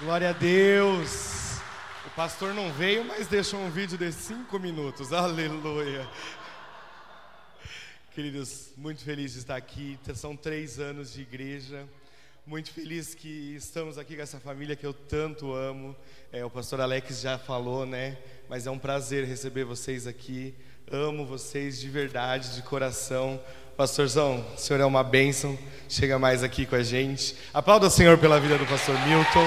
Glória a Deus. O pastor não veio, mas deixou um vídeo de cinco minutos. Aleluia. Queridos, muito feliz de estar aqui. São três anos de igreja. Muito feliz que estamos aqui com essa família que eu tanto amo. É, o pastor Alex já falou, né? Mas é um prazer receber vocês aqui. Amo vocês de verdade, de coração. Pastorzão, o senhor é uma bênção. Chega mais aqui com a gente. Aplauda o Senhor pela vida do pastor Milton.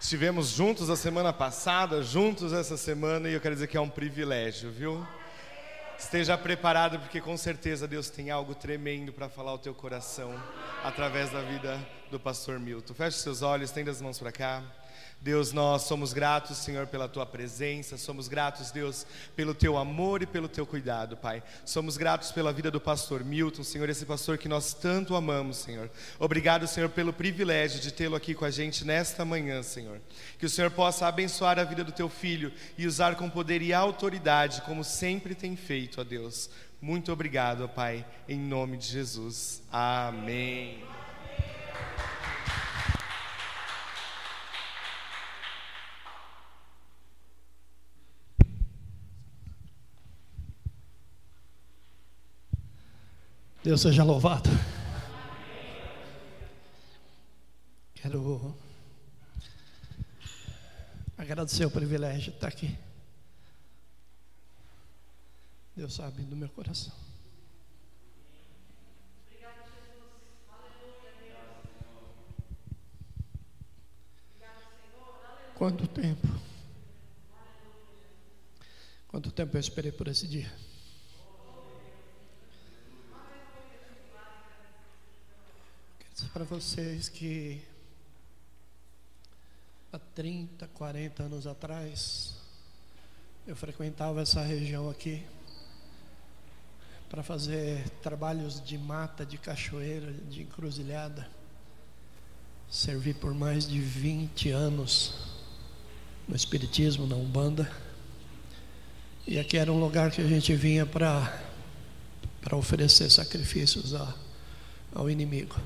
Estivemos juntos a semana passada, juntos essa semana, e eu quero dizer que é um privilégio, viu? Esteja preparado, porque com certeza Deus tem algo tremendo para falar ao teu coração através da vida do pastor Milton. Feche seus olhos, estenda as mãos para cá. Deus, nós somos gratos, Senhor, pela tua presença, somos gratos, Deus, pelo teu amor e pelo teu cuidado, Pai. Somos gratos pela vida do pastor Milton, Senhor, esse pastor que nós tanto amamos, Senhor. Obrigado, Senhor, pelo privilégio de tê-lo aqui com a gente nesta manhã, Senhor. Que o Senhor possa abençoar a vida do teu filho e usar com poder e autoridade, como sempre tem feito, ó Deus. Muito obrigado, Pai, em nome de Jesus. Amém. Deus seja louvado. Quero agradecer o privilégio de estar aqui. Deus sabe do meu coração. Quanto tempo? Quanto tempo eu esperei por esse dia? Para vocês que há 30, 40 anos atrás, eu frequentava essa região aqui para fazer trabalhos de mata, de cachoeira, de encruzilhada. Servi por mais de 20 anos no Espiritismo, na Umbanda. E aqui era um lugar que a gente vinha para oferecer sacrifícios a, ao inimigo.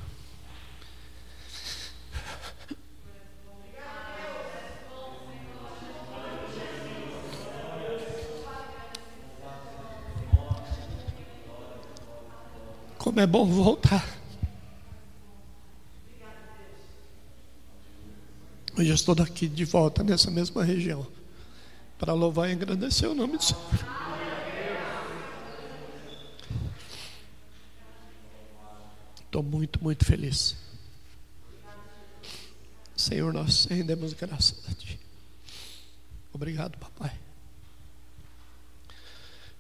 Como é bom voltar. Hoje eu estou daqui de volta nessa mesma região para louvar e agradecer o nome do Senhor. Estou muito, muito feliz. Senhor, nós rendemos graças a Ti. Obrigado, papai,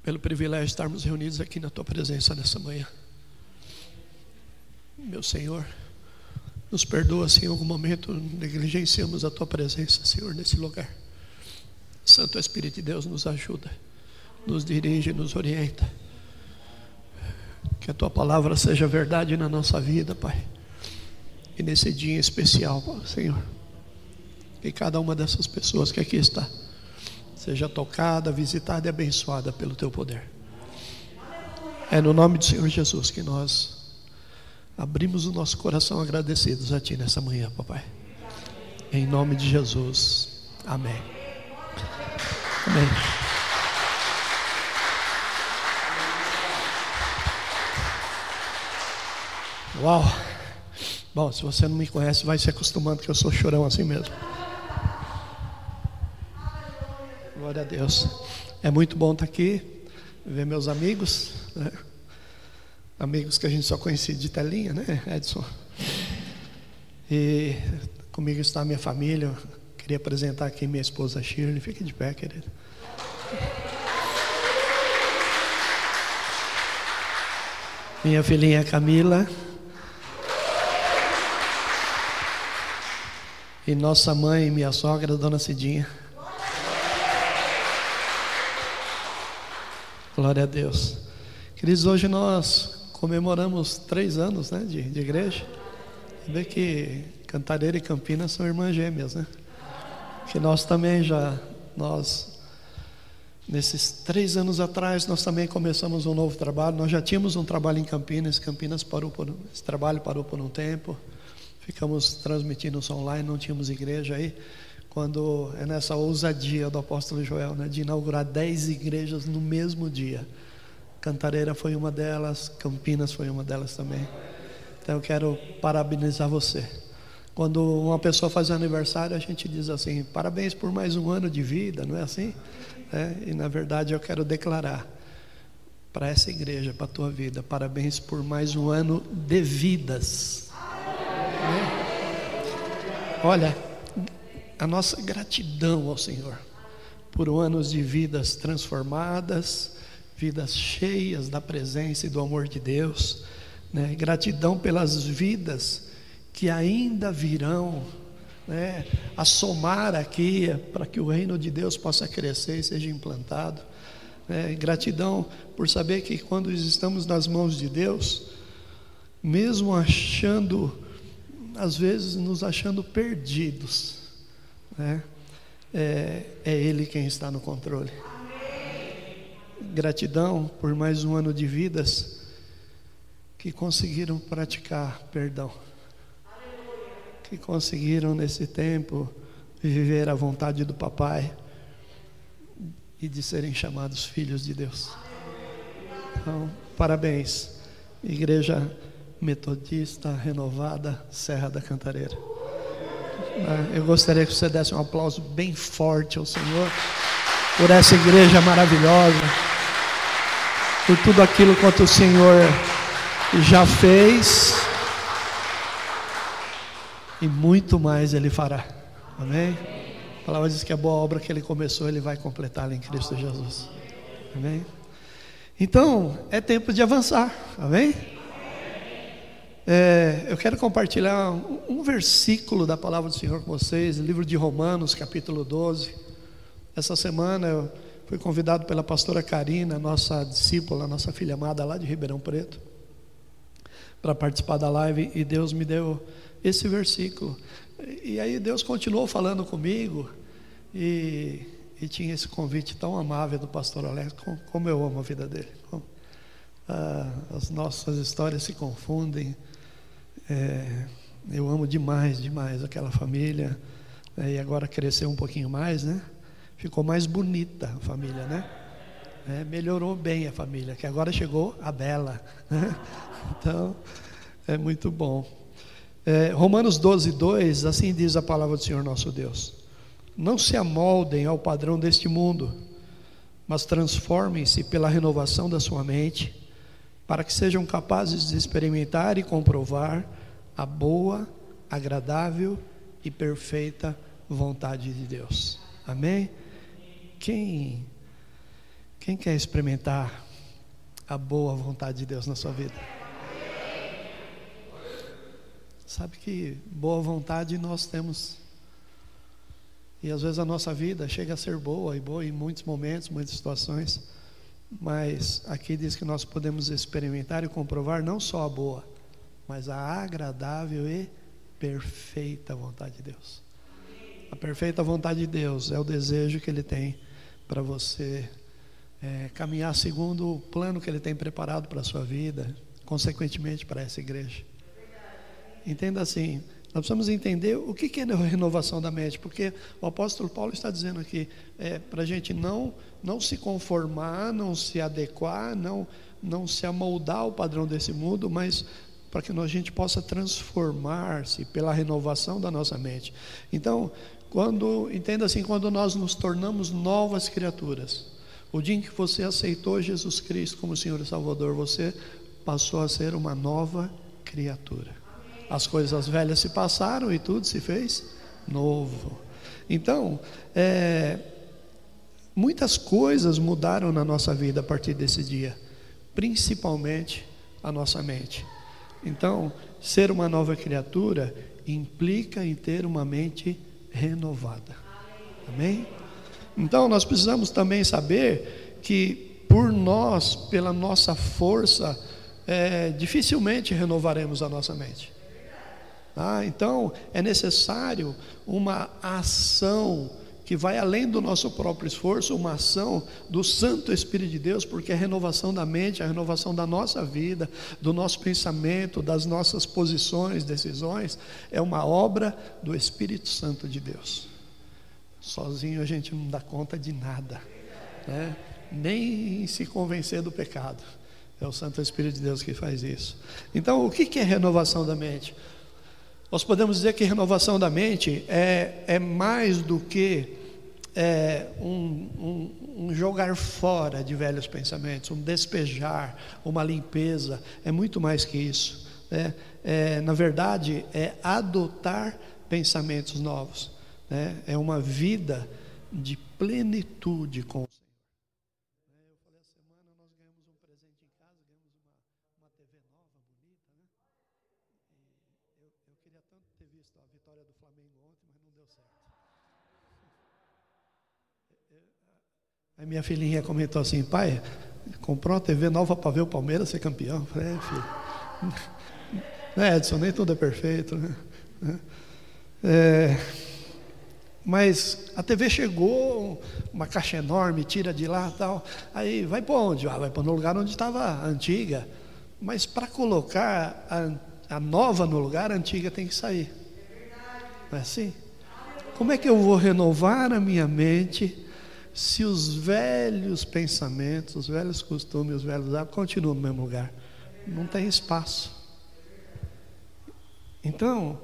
pelo privilégio de estarmos reunidos aqui na Tua presença nessa manhã. Meu Senhor, nos perdoa se em algum momento negligenciamos a tua presença, Senhor, nesse lugar. Santo Espírito de Deus nos ajuda, nos dirige, nos orienta. Que a tua palavra seja verdade na nossa vida, Pai. E nesse dia especial, Senhor, que cada uma dessas pessoas que aqui está seja tocada, visitada e abençoada pelo teu poder. É no nome do Senhor Jesus que nós abrimos o nosso coração agradecidos a Ti nessa manhã, papai. Em nome de Jesus. Amém. Amém. Uau! Bom, se você não me conhece, vai se acostumando que eu sou chorão assim mesmo. Glória a Deus. É muito bom estar aqui, ver meus amigos. Né? Amigos que a gente só conhecia de telinha, né, Edson? E comigo está a minha família. Queria apresentar aqui minha esposa Shirley. Fique de pé, querido. Minha filhinha Camila. E nossa mãe, minha sogra, Dona Cidinha. Glória a Deus. Queridos, hoje nós comemoramos três anos né, de, de igreja. Vê que Cantareira e Campinas são irmãs gêmeas, né? Que nós também já, nós Nesses três anos atrás, nós também começamos um novo trabalho. Nós já tínhamos um trabalho em Campinas, Campinas parou por esse trabalho parou por um tempo. Ficamos transmitindo isso online, não tínhamos igreja aí. Quando é nessa ousadia do apóstolo Joel, né, de inaugurar dez igrejas no mesmo dia. Cantareira foi uma delas, Campinas foi uma delas também. Então eu quero parabenizar você. Quando uma pessoa faz aniversário, a gente diz assim: parabéns por mais um ano de vida, não é assim? É, e na verdade eu quero declarar para essa igreja, para a tua vida, parabéns por mais um ano de vidas. É. Olha, a nossa gratidão ao Senhor por anos de vidas transformadas, vidas cheias da presença e do amor de Deus, né? gratidão pelas vidas que ainda virão né, a somar aqui para que o reino de Deus possa crescer e seja implantado. É, gratidão por saber que quando estamos nas mãos de Deus, mesmo achando, às vezes nos achando perdidos, né, é, é Ele quem está no controle. Gratidão por mais um ano de vidas que conseguiram praticar perdão que conseguiram nesse tempo viver a vontade do Papai e de serem chamados filhos de Deus. Então, parabéns, Igreja Metodista Renovada Serra da Cantareira. Ah, eu gostaria que você desse um aplauso bem forte ao Senhor por essa igreja maravilhosa, por tudo aquilo quanto o Senhor já fez e muito mais Ele fará. Amém? A palavra diz que a boa obra que Ele começou, Ele vai completá-la em Cristo Jesus. Amém? Então, é tempo de avançar. Amém? É, eu quero compartilhar um, um, versículo da palavra do Senhor com vocês, livro de Romanos, capítulo 12. Essa semana eu fui convidado pela pastora Karina, nossa discípula, nossa filha amada lá de Ribeirão Preto, para participar da live e Deus me deu esse versículo. E aí Deus continuou falando comigo e, e tinha esse convite tão amável do pastor Alex, como eu amo a vida dele. Como, ah, as nossas histórias se confundem. É, eu amo demais, demais aquela família. É, e agora cresceu um pouquinho mais, né? Ficou mais bonita a família, né? É, melhorou bem a família, que agora chegou a Bela. Né? Então, é muito bom. É, Romanos 12, 2, assim diz a palavra do Senhor nosso Deus: Não se amoldem ao padrão deste mundo, mas transformem-se pela renovação da sua mente, para que sejam capazes de experimentar e comprovar a boa, agradável e perfeita vontade de Deus. Amém? Quem, quem quer experimentar a boa vontade de Deus na sua vida? Sabe que boa vontade nós temos. E às vezes a nossa vida chega a ser boa e boa em muitos momentos, muitas situações. Mas aqui diz que nós podemos experimentar e comprovar não só a boa, mas a agradável e perfeita vontade de Deus. A perfeita vontade de Deus é o desejo que Ele tem para você é, caminhar segundo o plano que Ele tem preparado para a sua vida, consequentemente para essa igreja. Entenda assim, nós precisamos entender o que é a renovação da mente, porque o apóstolo Paulo está dizendo aqui, é, para a gente não, não se conformar, não se adequar, não, não se amoldar ao padrão desse mundo, mas para que a gente possa transformar-se pela renovação da nossa mente. Então, quando, entenda assim, quando nós nos tornamos novas criaturas, o dia em que você aceitou Jesus Cristo como Senhor e Salvador, você passou a ser uma nova criatura. As coisas velhas se passaram e tudo se fez novo. Então, é, muitas coisas mudaram na nossa vida a partir desse dia, principalmente a nossa mente. Então, ser uma nova criatura implica em ter uma mente renovada. Amém? Então, nós precisamos também saber que por nós, pela nossa força, é, dificilmente renovaremos a nossa mente. Ah, então é necessário uma ação que vai além do nosso próprio esforço, uma ação do Santo Espírito de Deus, porque a renovação da mente, a renovação da nossa vida, do nosso pensamento, das nossas posições, decisões, é uma obra do Espírito Santo de Deus. Sozinho a gente não dá conta de nada, né? nem se convencer do pecado. É o Santo Espírito de Deus que faz isso. Então, o que é renovação da mente? Nós podemos dizer que renovação da mente é, é mais do que é, um, um, um jogar fora de velhos pensamentos, um despejar, uma limpeza. É muito mais que isso. Né? É, na verdade, é adotar pensamentos novos. Né? É uma vida de plenitude com minha filhinha comentou assim, pai, comprou uma TV nova para ver o Palmeiras ser campeão. Eu falei, é, filho. É, Edson, nem tudo é perfeito, né? É, mas a TV chegou, uma caixa enorme, tira de lá tal. Aí vai para onde? Ah, vai para no lugar onde estava a antiga. Mas para colocar a, a nova no lugar, a antiga tem que sair. Não é assim? Como é que eu vou renovar a minha mente? Se os velhos pensamentos, os velhos costumes, os velhos hábitos continuam no mesmo lugar. Não tem espaço. Então,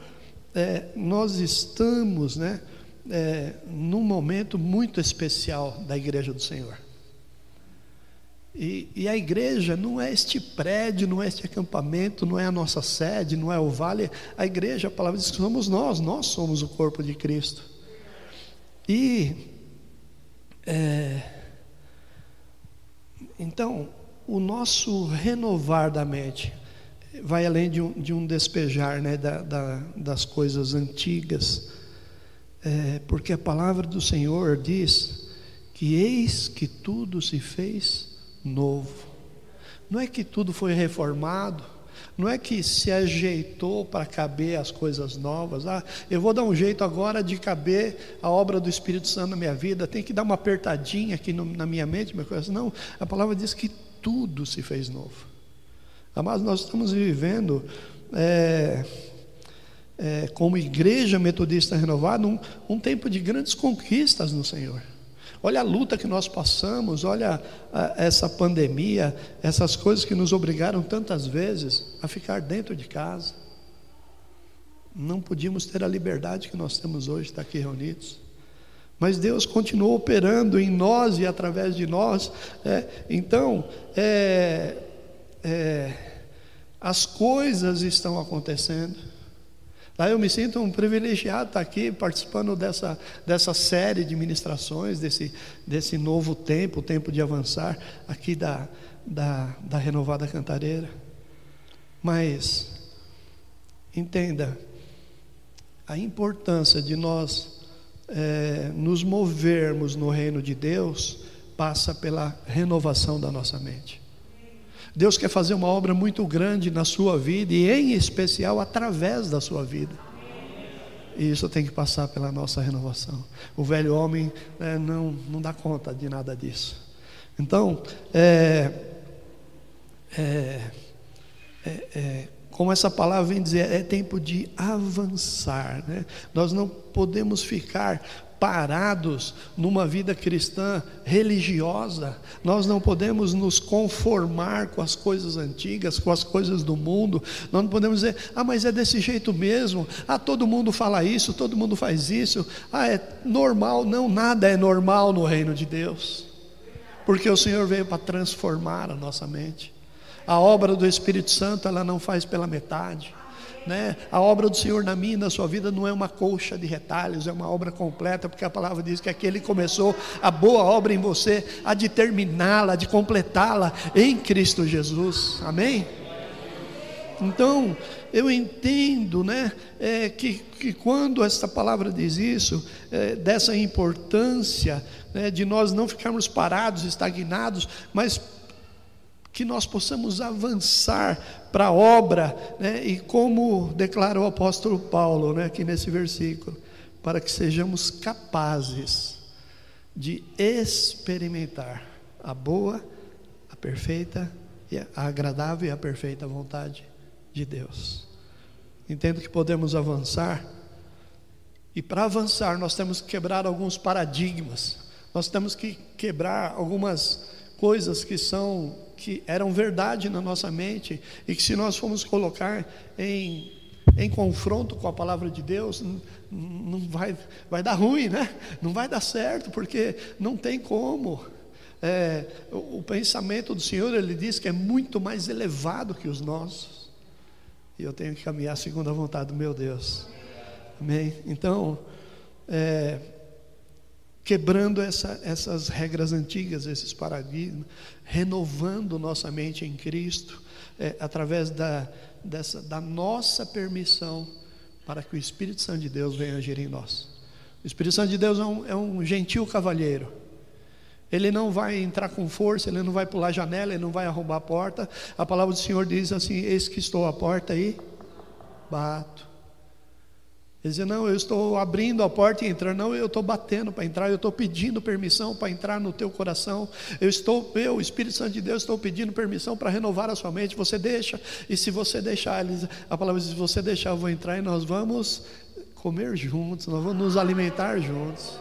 é, nós estamos né, é, num momento muito especial da igreja do Senhor. E, e, a igreja não é este prédio, não é este acampamento, não é a nossa sede, não é o vale. A igreja, a palavra diz que somos nós, nós somos o corpo de Cristo. E é, então, o nosso renovar da mente vai além de um, de um despejar né, da, da, das coisas antigas, é, porque a palavra do Senhor diz que eis que tudo se fez novo. Não é que tudo foi reformado, não é que se ajeitou para caber as coisas novas. Ah, eu vou dar um jeito agora de caber a obra do Espírito Santo na minha vida. Tem que dar uma apertadinha aqui no, na minha mente, meu coração. Não, a palavra diz que tudo se fez novo. Mas nós estamos vivendo é, é, como igreja metodista renovada um, um tempo de grandes conquistas no Senhor. Olha a luta que nós passamos, olha essa pandemia, essas coisas que nos obrigaram tantas vezes a ficar dentro de casa. Não podíamos ter a liberdade que nós temos hoje, estar aqui reunidos. Mas Deus continuou operando em nós e através de nós. É, então, é, é, as coisas estão acontecendo. Lá eu me sinto um privilegiado estar aqui participando dessa, dessa série de ministrações, desse, desse novo tempo, o tempo de avançar aqui da, da, da renovada cantareira. Mas, entenda, a importância de nós é, nos movermos no reino de Deus passa pela renovação da nossa mente. Deus quer fazer uma obra muito grande na sua vida e, em especial, através da sua vida. E isso tem que passar pela nossa renovação. O velho homem né, não, não dá conta de nada disso. Então, é, é, é, é como essa palavra vem dizer, é tempo de avançar. Né? Nós não podemos ficar parados numa vida cristã religiosa. Nós não podemos nos conformar com as coisas antigas, com as coisas do mundo. Nós não podemos dizer, ah, mas é desse jeito mesmo. Ah, todo mundo fala isso, todo mundo faz isso. Ah, é normal. Não, nada é normal no reino de Deus. Porque o Senhor veio para transformar a nossa mente. A obra do Espírito Santo, ela não faz pela metade. Né? A obra do Senhor na minha e na sua vida não é uma colcha de retalhos, é uma obra completa, porque a palavra diz que aquele começou a boa obra em você, a de terminá-la, de completá-la em Cristo Jesus. Amém? Então, eu entendo né, é, que, que quando esta palavra diz isso, é, dessa importância né, de nós não ficarmos parados, estagnados, mas que nós possamos avançar para a obra, né? e como declara o apóstolo Paulo né? aqui nesse versículo, para que sejamos capazes de experimentar a boa, a perfeita, a agradável e a perfeita vontade de Deus. Entendo que podemos avançar, e para avançar nós temos que quebrar alguns paradigmas, nós temos que quebrar algumas coisas que são que eram verdade na nossa mente e que se nós formos colocar em em confronto com a palavra de Deus, não, não vai, vai dar ruim, né? Não vai dar certo, porque não tem como. É, o, o pensamento do Senhor, ele diz que é muito mais elevado que os nossos. E eu tenho que caminhar segundo a vontade do meu Deus. Amém? Então, é, quebrando essa, essas regras antigas, esses paradigmas, renovando nossa mente em Cristo, é, através da, dessa, da nossa permissão para que o Espírito Santo de Deus venha agir em nós. O Espírito Santo de Deus é um, é um gentil cavalheiro. Ele não vai entrar com força, ele não vai pular a janela, ele não vai arrombar a porta. A palavra do Senhor diz assim: Eis que estou à porta e bato. Ele dizia: Não, eu estou abrindo a porta e entrando. Não, eu estou batendo para entrar. Eu estou pedindo permissão para entrar no teu coração. Eu estou, eu, Espírito Santo de Deus, estou pedindo permissão para renovar a sua mente. Você deixa, e se você deixar, a palavra diz: Se você deixar, eu vou entrar e nós vamos comer juntos, nós vamos nos alimentar juntos.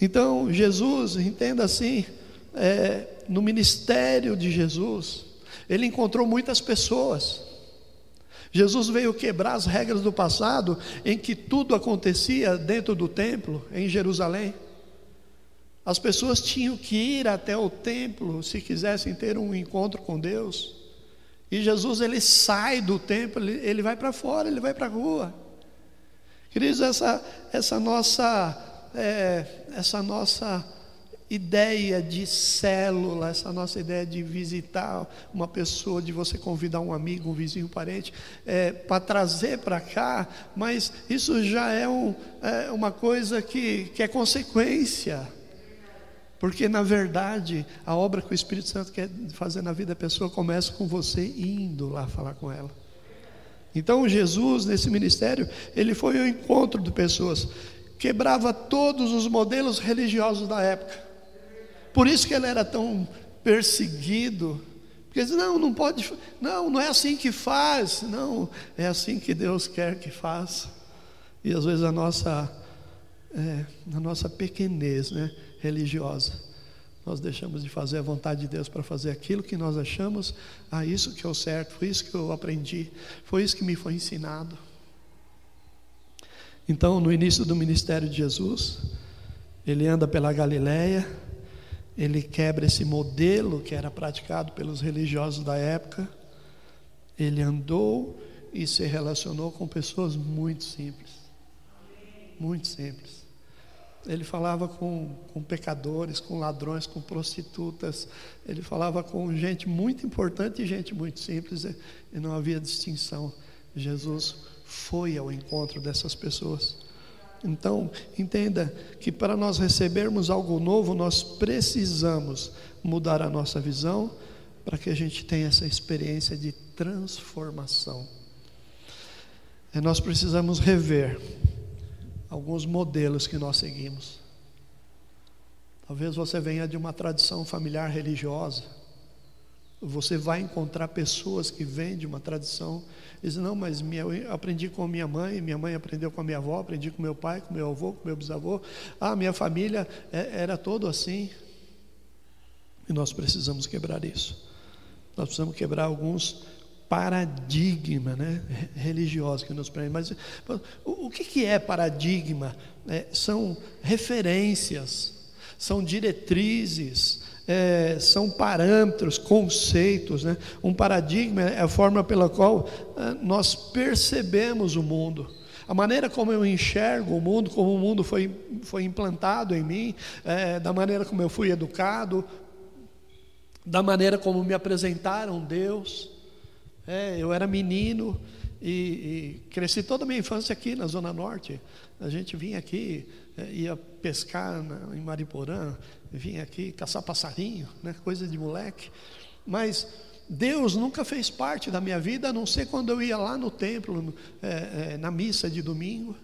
Então, Jesus, entenda assim, é, no ministério de Jesus, ele encontrou muitas pessoas Jesus veio quebrar as regras do passado, em que tudo acontecia dentro do templo, em Jerusalém. As pessoas tinham que ir até o templo se quisessem ter um encontro com Deus. E Jesus ele sai do templo, ele, ele vai para fora, ele vai para a rua. Queridos, essa, essa nossa, é, essa nossa ideia de célula, essa nossa ideia de visitar uma pessoa, de você convidar um amigo, um vizinho, um parente, é, para trazer para cá, mas isso já é, um, é uma coisa que, que é consequência. Porque, na verdade, a obra que o Espírito Santo quer fazer na vida da pessoa começa com você indo lá falar com ela. Então, Jesus, nesse ministério, ele foi ao encontro de pessoas, quebrava todos os modelos religiosos da época. Por isso que ele era tão perseguido. Porque diz, não, não pode, não, não é assim que faz, não, é assim que Deus quer que faça. E às vezes a nossa, é, a nossa pequenez né, religiosa, nós deixamos de fazer a vontade de Deus para fazer aquilo que nós achamos, ah, isso que é o certo, foi isso que eu aprendi, foi isso que me foi ensinado. Então, no início do ministério de Jesus, ele anda pela Galileia, ele quebra esse modelo que era praticado pelos religiosos da época. Ele andou e se relacionou com pessoas muito simples. Muito simples. Ele falava com, com pecadores, com ladrões, com prostitutas. Ele falava com gente muito importante e gente muito simples. E não havia distinção. Jesus foi ao encontro dessas pessoas. Então, entenda que para nós recebermos algo novo, nós precisamos mudar a nossa visão para que a gente tenha essa experiência de transformação. E nós precisamos rever alguns modelos que nós seguimos. Talvez você venha de uma tradição familiar religiosa. Você vai encontrar pessoas que vêm de uma tradição Diz, não, mas minha, eu aprendi com minha mãe, minha mãe aprendeu com a minha avó, aprendi com meu pai, com meu avô, com meu bisavô. Ah, minha família é, era todo assim. E nós precisamos quebrar isso. Nós precisamos quebrar alguns paradigmas né, religiosos que nos prendem. Mas o, o que, que é paradigma? É, são referências, são diretrizes, é, são parâmetros, conceitos. Né? Um paradigma é a forma pela qual é, nós percebemos o mundo. A maneira como eu enxergo o mundo, como o mundo foi, foi implantado em mim, é, da maneira como eu fui educado, da maneira como me apresentaram Deus. É, eu era menino e, e, cresci toda a minha infância aqui na Zona Norte. A gente vinha aqui, ia pescar em Mariporã, vim aqui caçar passarinho, né, coisa de moleque. Mas Deus nunca fez parte da minha vida, a não ser quando eu ia lá no templo, é, é, na missa de domingo.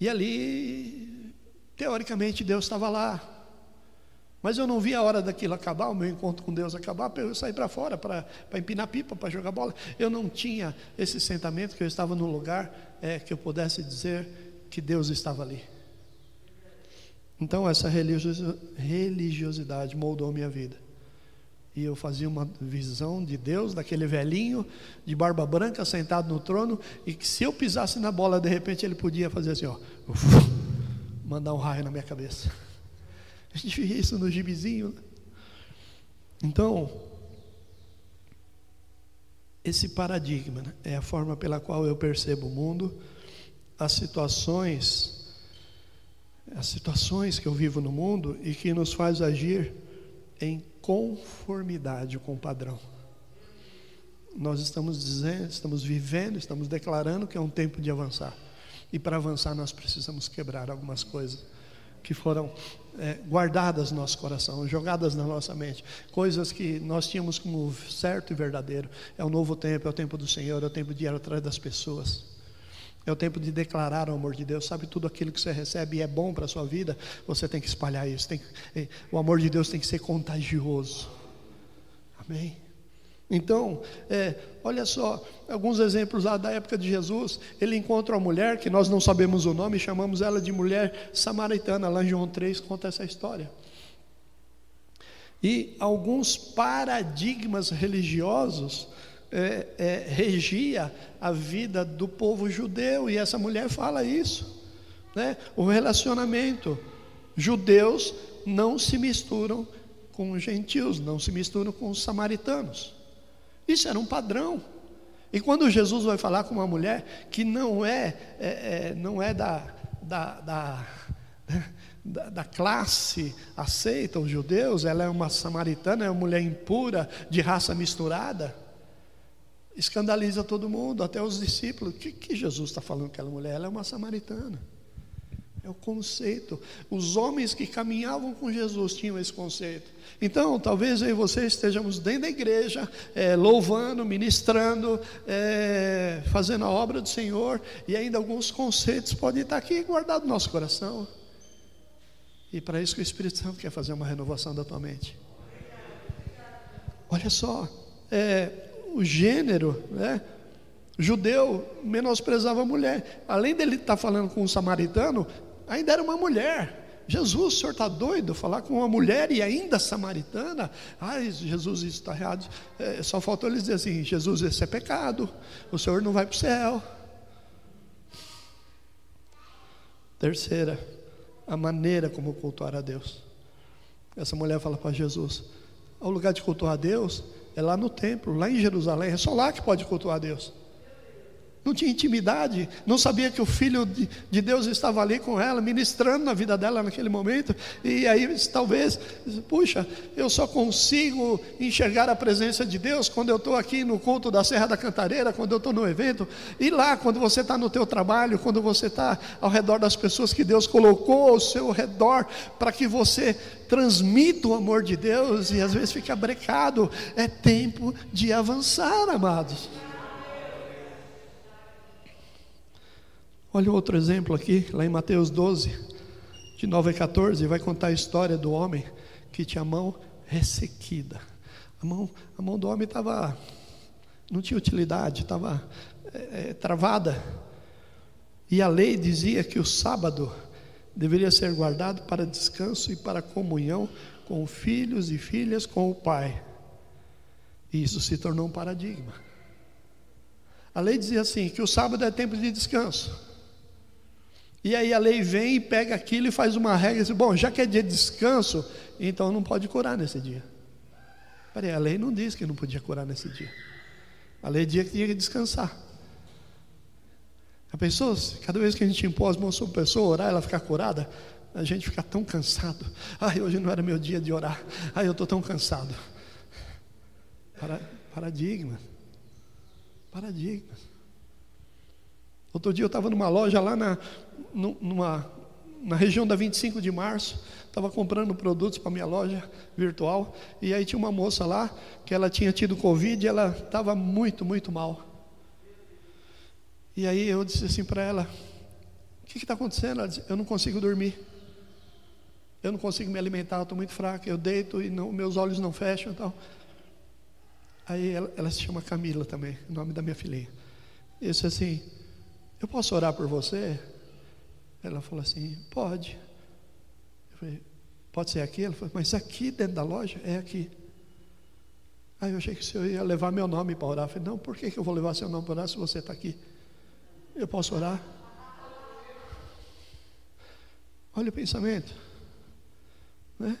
E ali Teoricamente Deus estava lá. Mas eu não vi a hora daquilo acabar, o meu encontro com Deus acabar, para eu sair para fora, para empinar pipa, para jogar bola. Eu não tinha esse sentimento que eu estava num lugar é, que eu pudesse dizer que Deus estava ali. Então essa religiosidade moldou minha vida. E eu fazia uma visão de Deus, daquele velhinho de barba branca sentado no trono, e que se eu pisasse na bola, de repente ele podia fazer assim, ó, mandar um raio na minha cabeça. A gente via isso no gibizinho. Né? Então, esse paradigma né, é a forma pela qual eu percebo o mundo, as situações, as situações que eu vivo no mundo e que nos faz agir em conformidade com o padrão. Nós estamos dizendo, estamos vivendo, estamos declarando que é um tempo de avançar. E para avançar nós precisamos quebrar algumas coisas que foram é, guardadas no nosso coração, jogadas na nossa mente, coisas que nós tínhamos como certo e verdadeiro. É o novo tempo, é o tempo do Senhor, é o tempo de ir atrás das pessoas. É o tempo de declarar o amor de Deus. Sabe tudo aquilo que você recebe e é bom para a sua vida, você tem que espalhar isso. Tem, o amor de Deus tem que ser contagioso. Amém? Então, é, olha só, alguns exemplos lá da época de Jesus. Ele encontra uma mulher que nós não sabemos o nome, chamamos ela de mulher samaritana. Lá em João 3 conta essa história. E alguns paradigmas religiosos é, é, regia a vida do povo judeu, e essa mulher fala isso. Né? O relacionamento, judeus não se misturam com gentios, não se misturam com os samaritanos. Isso era um padrão. E quando Jesus vai falar com uma mulher que não é, é, é não é da, da, da, da, da classe aceita os judeus, ela é uma samaritana, é uma mulher impura, de raça misturada escandaliza todo mundo, até os discípulos. O que, que Jesus está falando com aquela mulher? Ela é uma samaritana. É o conceito. Os homens que caminhavam com Jesus tinham esse conceito. Então, talvez eu e você estejamos dentro da igreja, é, louvando, ministrando, é, fazendo a obra do Senhor, e ainda alguns conceitos podem estar aqui guardados no nosso coração. E para isso que o Espírito Santo quer fazer uma renovação da tua mente. Olha só, é, o gênero, né? judeu menosprezava a mulher. Além dele estar tá falando com um samaritano, ainda era uma mulher. Jesus, o senhor está doido? Falar com uma mulher e ainda samaritana? Ai, Jesus, isso está errado. É, só faltou ele dizer assim: Jesus, esse é pecado. O senhor não vai para o céu. Terceira, a maneira como cultuar a Deus. Essa mulher fala para Jesus: ao lugar de cultuar a Deus, é lá no templo, lá em Jerusalém. É só lá que pode cultuar Deus. Não tinha intimidade, não sabia que o Filho de Deus estava ali com ela, ministrando na vida dela naquele momento. E aí, talvez, puxa, eu só consigo enxergar a presença de Deus quando eu estou aqui no culto da Serra da Cantareira, quando eu estou no evento. E lá, quando você está no teu trabalho, quando você está ao redor das pessoas que Deus colocou ao seu redor, para que você transmita o amor de Deus e às vezes fica brecado. É tempo de avançar, amados. Olha outro exemplo aqui, lá em Mateus 12, de 9 a 14, vai contar a história do homem que tinha a mão ressequida. A mão, a mão do homem estava, não tinha utilidade, estava é, é, travada. E a lei dizia que o sábado deveria ser guardado para descanso e para comunhão com filhos e filhas com o Pai. E isso se tornou um paradigma. A lei dizia assim: que o sábado é tempo de descanso. E aí a lei vem e pega aquilo e faz uma regra e diz: bom, já que é dia de descanso, então não pode curar nesse dia. Peraí, a lei não diz que não podia curar nesse dia. A lei dizia que tinha que descansar. A pessoa, cada vez que a gente impôs as mãos sobre a pessoa, orar, ela ficar curada, a gente fica tão cansado. Ai, hoje não era meu dia de orar. Ai, eu estou tão cansado. Para, paradigma. Paradigma. Outro dia eu estava numa loja lá na, numa, na região da 25 de março, estava comprando produtos para minha loja virtual, e aí tinha uma moça lá que ela tinha tido Covid e ela estava muito, muito mal. E aí eu disse assim para ela: O que está acontecendo? Ela disse: Eu não consigo dormir. eu não consigo me alimentar, estou muito fraca, eu deito e não, meus olhos não fecham e tal. Aí ela, ela, se chama Camila também, o nome da minha filhinha. E disse assim: Eu posso orar por você? Ela falou assim: Pode. Eu falei: Pode ser aqui? Ela falou: Mas aqui dentro da loja? É aqui. Aí eu achei que o senhor ia levar meu nome para orar. Eu falei: Não, por que, que eu vou levar seu nome para orar se você está aqui? Eu posso orar? Olha o pensamento. Né?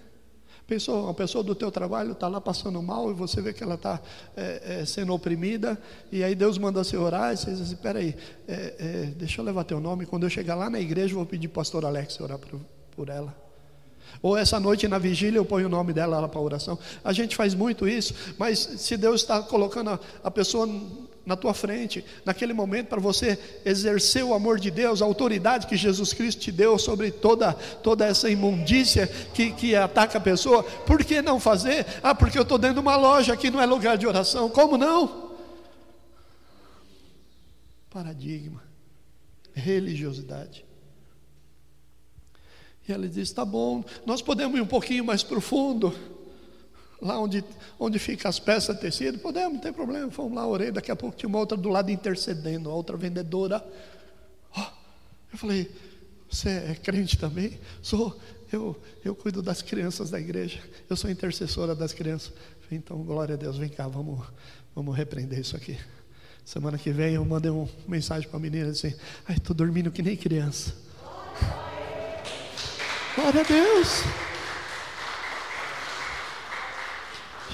Pensou, uma pessoa do teu trabalho está lá passando mal e você vê que ela está é, é, sendo oprimida, e aí Deus manda você orar, e você diz assim, peraí, é, é, deixa eu levar teu nome, quando eu chegar lá na igreja eu vou pedir pastor Alex orar por, por ela. Ou essa noite na vigília eu ponho o nome dela lá para oração. A gente faz muito isso, mas se Deus está colocando a, a pessoa na tua frente, naquele momento, para você exercer o amor de Deus, a autoridade que Jesus Cristo te deu sobre toda, toda essa imundícia que, que ataca a pessoa, por que não fazer? Ah, porque eu estou dentro de uma loja, aqui não é lugar de oração, como não? Paradigma, religiosidade. E ela diz: tá bom, nós podemos ir um pouquinho mais profundo lá onde, onde fica as peças de tecido, podemos, não tem problema, fomos lá, orei, daqui a pouco tinha uma outra do lado intercedendo, a outra vendedora. Oh, eu falei, você é crente também? Sou, eu, eu cuido das crianças da igreja, eu sou intercessora das crianças. Falei, então, glória a Deus, vem cá, vamos, vamos repreender isso aqui. Semana que vem eu mandei uma mensagem para a menina assim, ai, estou dormindo que nem criança. Glória a Deus.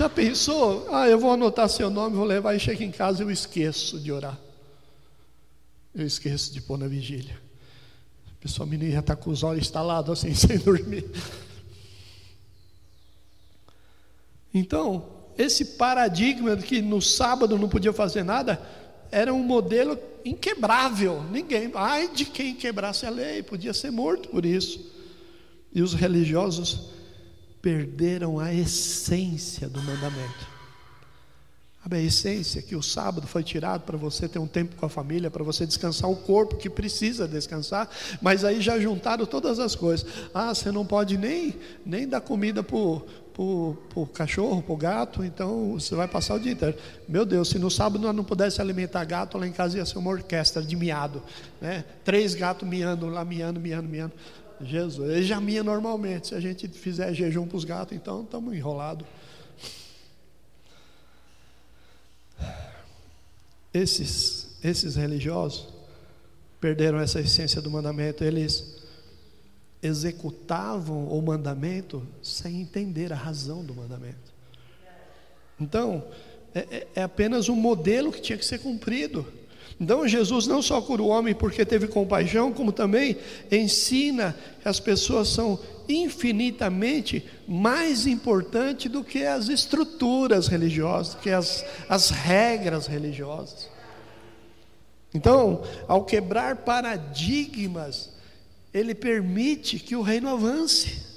Já pensou? Ah, eu vou anotar seu nome, vou levar e chego em casa eu esqueço de orar. Eu esqueço de pôr na vigília. A pessoa menina já está com os olhos instalados assim, sem dormir. Então, esse paradigma de que no sábado não podia fazer nada, era um modelo inquebrável. Ninguém, ai de quem quebrasse a lei, podia ser morto por isso. E os religiosos perderam a essência do mandamento. A essência que o sábado foi tirado para você ter um tempo com a família, para você descansar o corpo que precisa descansar, mas aí já juntaram todas as coisas. Ah, você não pode nem, nem dar comida para o cachorro, para o gato, então você vai passar o dia inteiro. Meu Deus, se no sábado nós não pudesse alimentar gato, lá em casa ia ser uma orquestra de miado. Né? Três gatos miando lá, miando, miando, miando. Jesus, ele já minha normalmente. Se a gente fizer jejum para os gatos, então estamos enrolados. Esses, esses religiosos perderam essa essência do mandamento. Eles executavam o mandamento sem entender a razão do mandamento. Então, é, é, é apenas um modelo que tinha que ser cumprido. Então Jesus não só cura o homem porque teve compaixão, como também ensina que as pessoas são infinitamente mais importantes do que as estruturas religiosas, do que as, as regras religiosas. Então, ao quebrar paradigmas, ele permite que o reino avance.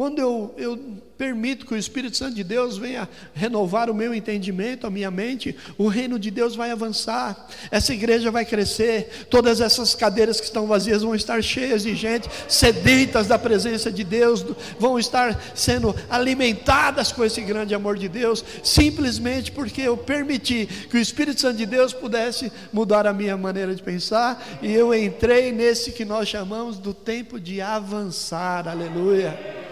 Quando eu, eu permito que o Espírito Santo de Deus venha renovar o meu entendimento, a minha mente, o reino de Deus vai avançar, essa igreja vai crescer, todas essas cadeiras que estão vazias vão estar cheias de gente, sedentas da presença de Deus, vão estar sendo alimentadas com esse grande amor de Deus, simplesmente porque eu permiti que o Espírito Santo de Deus pudesse mudar a minha maneira de pensar, e eu entrei nesse que nós chamamos do tempo de avançar, aleluia.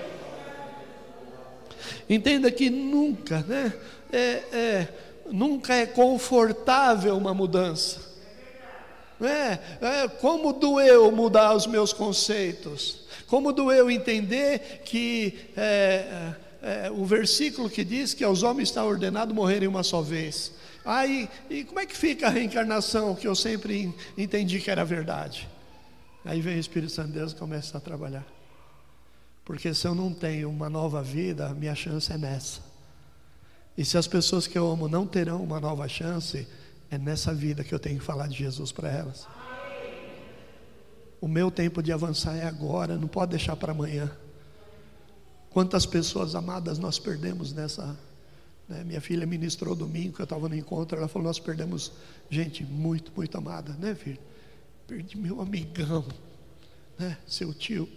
Entenda que nunca, né? É, é, nunca é confortável uma mudança. É, é, como doeu mudar os meus conceitos? Como doeu entender que é, é, é, o versículo que diz que aos homens está ordenado morrerem uma só vez. Aí, e como é que fica a reencarnação que eu sempre entendi que era verdade? Aí vem o Espírito Santo de Deus e começa a trabalhar. Porque se eu não tenho uma nova vida, minha chance é nessa. E se as pessoas que eu amo não terão uma nova chance, é nessa vida que eu tenho que falar de Jesus para elas. O meu tempo de avançar é agora, não pode deixar para amanhã. Quantas pessoas amadas nós perdemos nessa. Né? Minha filha ministrou domingo, que eu estava no encontro, ela falou: Nós perdemos gente muito, muito amada, né, filho? Perdi meu amigão, né? seu tio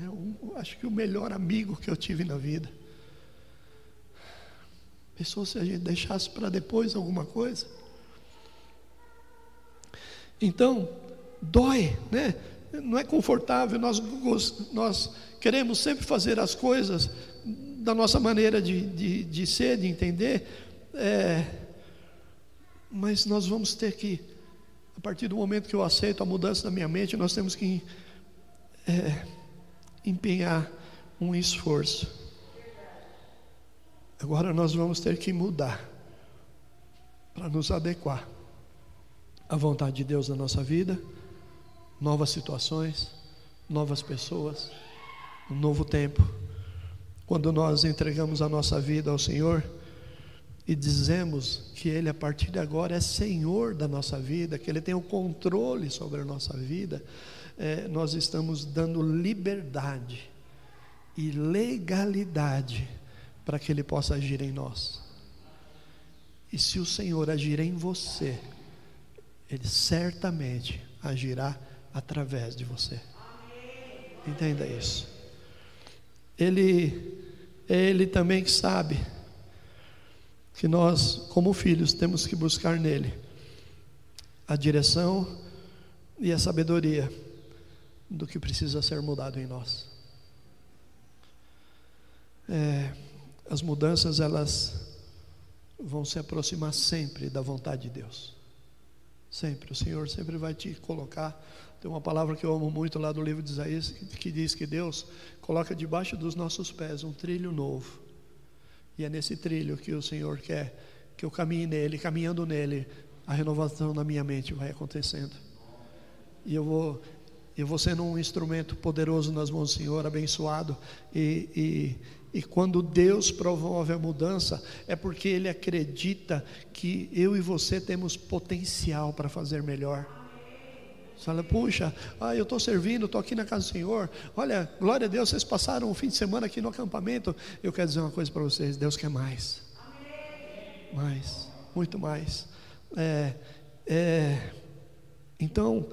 É um, acho que o melhor amigo que eu tive na vida. Pensou se a gente deixasse para depois alguma coisa? Então, dói, né? Não é confortável, nós, nós queremos sempre fazer as coisas da nossa maneira de, de, de ser, de entender, é, mas nós vamos ter que, a partir do momento que eu aceito a mudança da minha mente, nós temos que é, empenhar um esforço. Agora nós vamos ter que mudar para nos adequar à vontade de Deus na nossa vida, novas situações, novas pessoas, um novo tempo. Quando nós entregamos a nossa vida ao Senhor e dizemos que Ele a partir de agora é Senhor da nossa vida, que Ele tem o controle sobre a nossa vida, é, nós estamos dando liberdade e legalidade para que Ele possa agir em nós. E se o Senhor agir em você, Ele certamente agirá através de você. Entenda isso. Ele é Ele também que sabe que nós, como filhos, temos que buscar nele a direção e a sabedoria do que precisa ser mudado em nós. É, as mudanças elas vão se aproximar sempre da vontade de Deus. Sempre, o Senhor sempre vai te colocar. Tem uma palavra que eu amo muito lá do livro de Isaías que diz que Deus coloca debaixo dos nossos pés um trilho novo. E é nesse trilho que o Senhor quer que eu caminhe nele, caminhando nele, a renovação na minha mente vai acontecendo. E eu vou eu vou sendo um instrumento poderoso nas mãos do Senhor, abençoado. E, e, e quando Deus promove a mudança, é porque Ele acredita que eu e você temos potencial para fazer melhor. Você fala, puxa, ah, eu estou servindo, estou aqui na casa do Senhor. Olha, glória a Deus, vocês passaram um fim de semana aqui no acampamento. Eu quero dizer uma coisa para vocês: Deus quer mais. Mais, muito mais. É, é, então,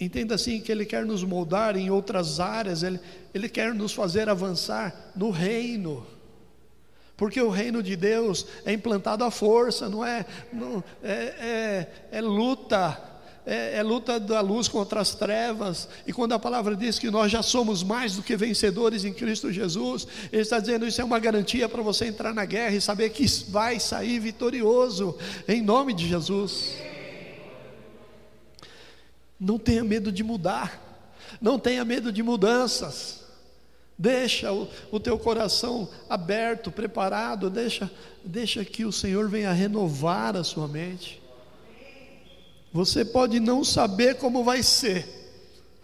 Entenda assim que Ele quer nos moldar em outras áreas, Ele, Ele quer nos fazer avançar no reino. Porque o reino de Deus é implantado à força, não é? Não, é, é, é luta, é, é, luta da luz contra as trevas. E quando a palavra diz que nós já somos mais do que vencedores em Cristo Jesus, Ele está dizendo isso é uma garantia para você entrar na guerra e saber que vai sair vitorioso, em nome de Jesus. Não tenha medo de mudar, não tenha medo de mudanças. Deixa o, o teu coração aberto, preparado, deixa, deixa que o Senhor venha renovar a sua mente. Você pode não saber como vai ser.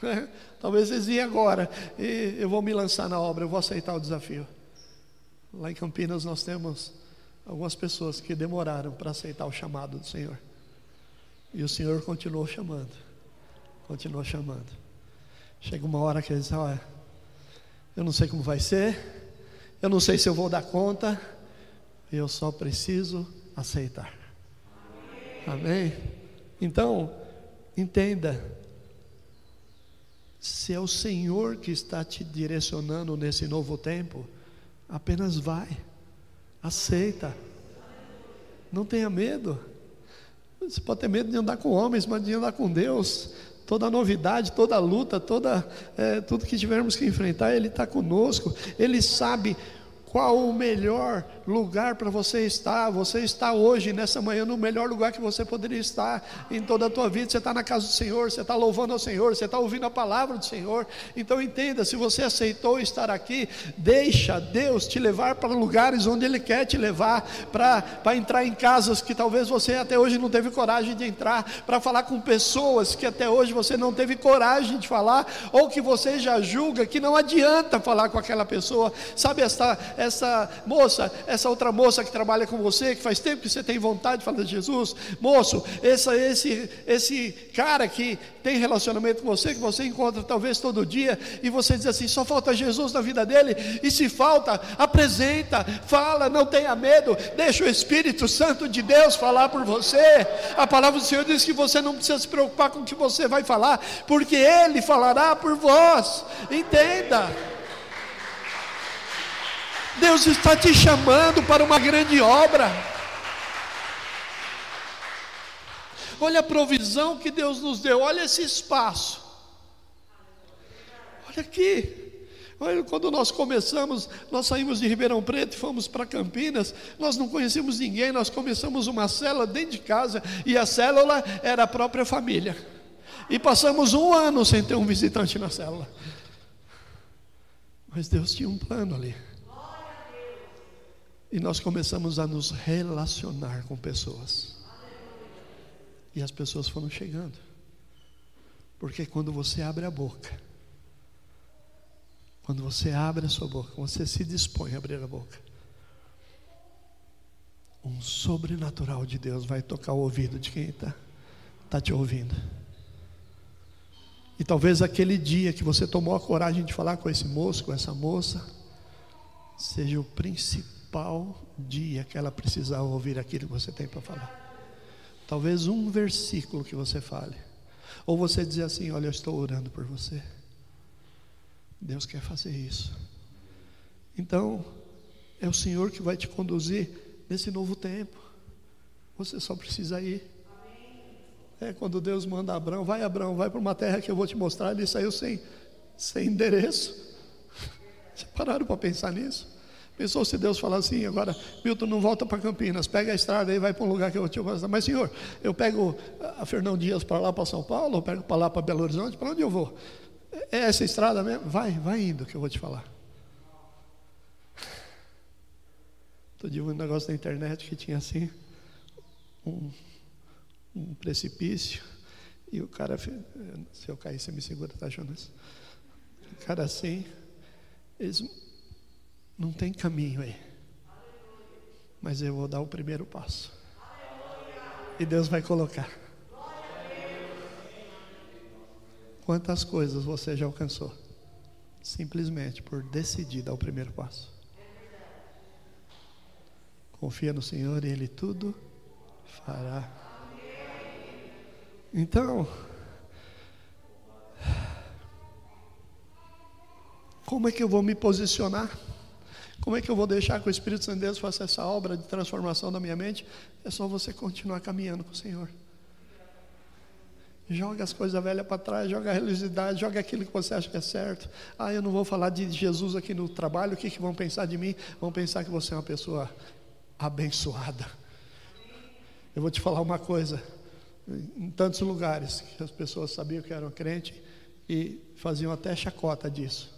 Talvez vocês agora e eu vou me lançar na obra, eu vou aceitar o desafio. Lá em Campinas nós temos algumas pessoas que demoraram para aceitar o chamado do Senhor. E o Senhor continuou chamando continua chamando. Chega uma hora que ele diz: Olha, eu não sei como vai ser, eu não sei se eu vou dar conta, eu só preciso aceitar. Amém? Então, entenda: se é o Senhor que está te direcionando nesse novo tempo, apenas vai, aceita, não tenha medo. Você pode ter medo de andar com homens, mas de andar com Deus toda novidade, toda luta, toda, é, tudo que tivermos que enfrentar, Ele está conosco, Ele sabe qual o melhor lugar para você estar? Você está hoje, nessa manhã, no melhor lugar que você poderia estar em toda a tua vida. Você está na casa do Senhor, você está louvando ao Senhor, você está ouvindo a palavra do Senhor. Então entenda: se você aceitou estar aqui, deixa Deus te levar para lugares onde Ele quer te levar, para entrar em casas que talvez você até hoje não teve coragem de entrar, para falar com pessoas que até hoje você não teve coragem de falar, ou que você já julga que não adianta falar com aquela pessoa. Sabe esta essa moça, essa outra moça que trabalha com você, que faz tempo que você tem vontade de falar de Jesus, moço, essa, esse, esse cara que tem relacionamento com você, que você encontra talvez todo dia, e você diz assim: só falta Jesus na vida dele, e se falta, apresenta, fala, não tenha medo, deixa o Espírito Santo de Deus falar por você. A palavra do Senhor diz que você não precisa se preocupar com o que você vai falar, porque Ele falará por vós. Entenda. Deus está te chamando para uma grande obra. Olha a provisão que Deus nos deu, olha esse espaço. Olha aqui. Olha, quando nós começamos, nós saímos de Ribeirão Preto e fomos para Campinas, nós não conhecíamos ninguém, nós começamos uma célula dentro de casa, e a célula era a própria família. E passamos um ano sem ter um visitante na célula. Mas Deus tinha um plano ali. E nós começamos a nos relacionar com pessoas. E as pessoas foram chegando. Porque quando você abre a boca, quando você abre a sua boca, você se dispõe a abrir a boca, um sobrenatural de Deus vai tocar o ouvido de quem está tá te ouvindo. E talvez aquele dia que você tomou a coragem de falar com esse moço, com essa moça, seja o principal dia que ela precisar ouvir aquilo que você tem para falar. Talvez um versículo que você fale. Ou você dizer assim: Olha, eu estou orando por você. Deus quer fazer isso. Então, é o Senhor que vai te conduzir nesse novo tempo. Você só precisa ir. É quando Deus manda Abraão, vai Abraão, vai para uma terra que eu vou te mostrar. Ele saiu sem, sem endereço. Vocês pararam para pensar nisso? Pensou se Deus falar assim, agora, Milton, não volta para Campinas, pega a estrada e vai para um lugar que eu vou te mostrar. Mas, senhor, eu pego a Fernão Dias para lá, para São Paulo, ou pego para lá, para Belo Horizonte, para onde eu vou? É essa estrada mesmo? Vai, vai indo que eu vou te falar. Estou de um negócio na internet que tinha assim, um, um precipício, e o cara, se eu cair, você me segura, tá, Jonas? O cara assim, eles não tem caminho aí. Mas eu vou dar o primeiro passo. E Deus vai colocar. Quantas coisas você já alcançou? Simplesmente por decidir dar o primeiro passo. Confia no Senhor e Ele tudo fará. Então, como é que eu vou me posicionar? Como é que eu vou deixar que o Espírito Santo de Deus faça essa obra de transformação da minha mente? É só você continuar caminhando com o Senhor. Joga as coisas velhas para trás, joga a religiosidade, joga aquilo que você acha que é certo. Ah, eu não vou falar de Jesus aqui no trabalho, o que, que vão pensar de mim? Vão pensar que você é uma pessoa abençoada. Eu vou te falar uma coisa: em tantos lugares que as pessoas sabiam que eu era um crente e faziam até chacota disso.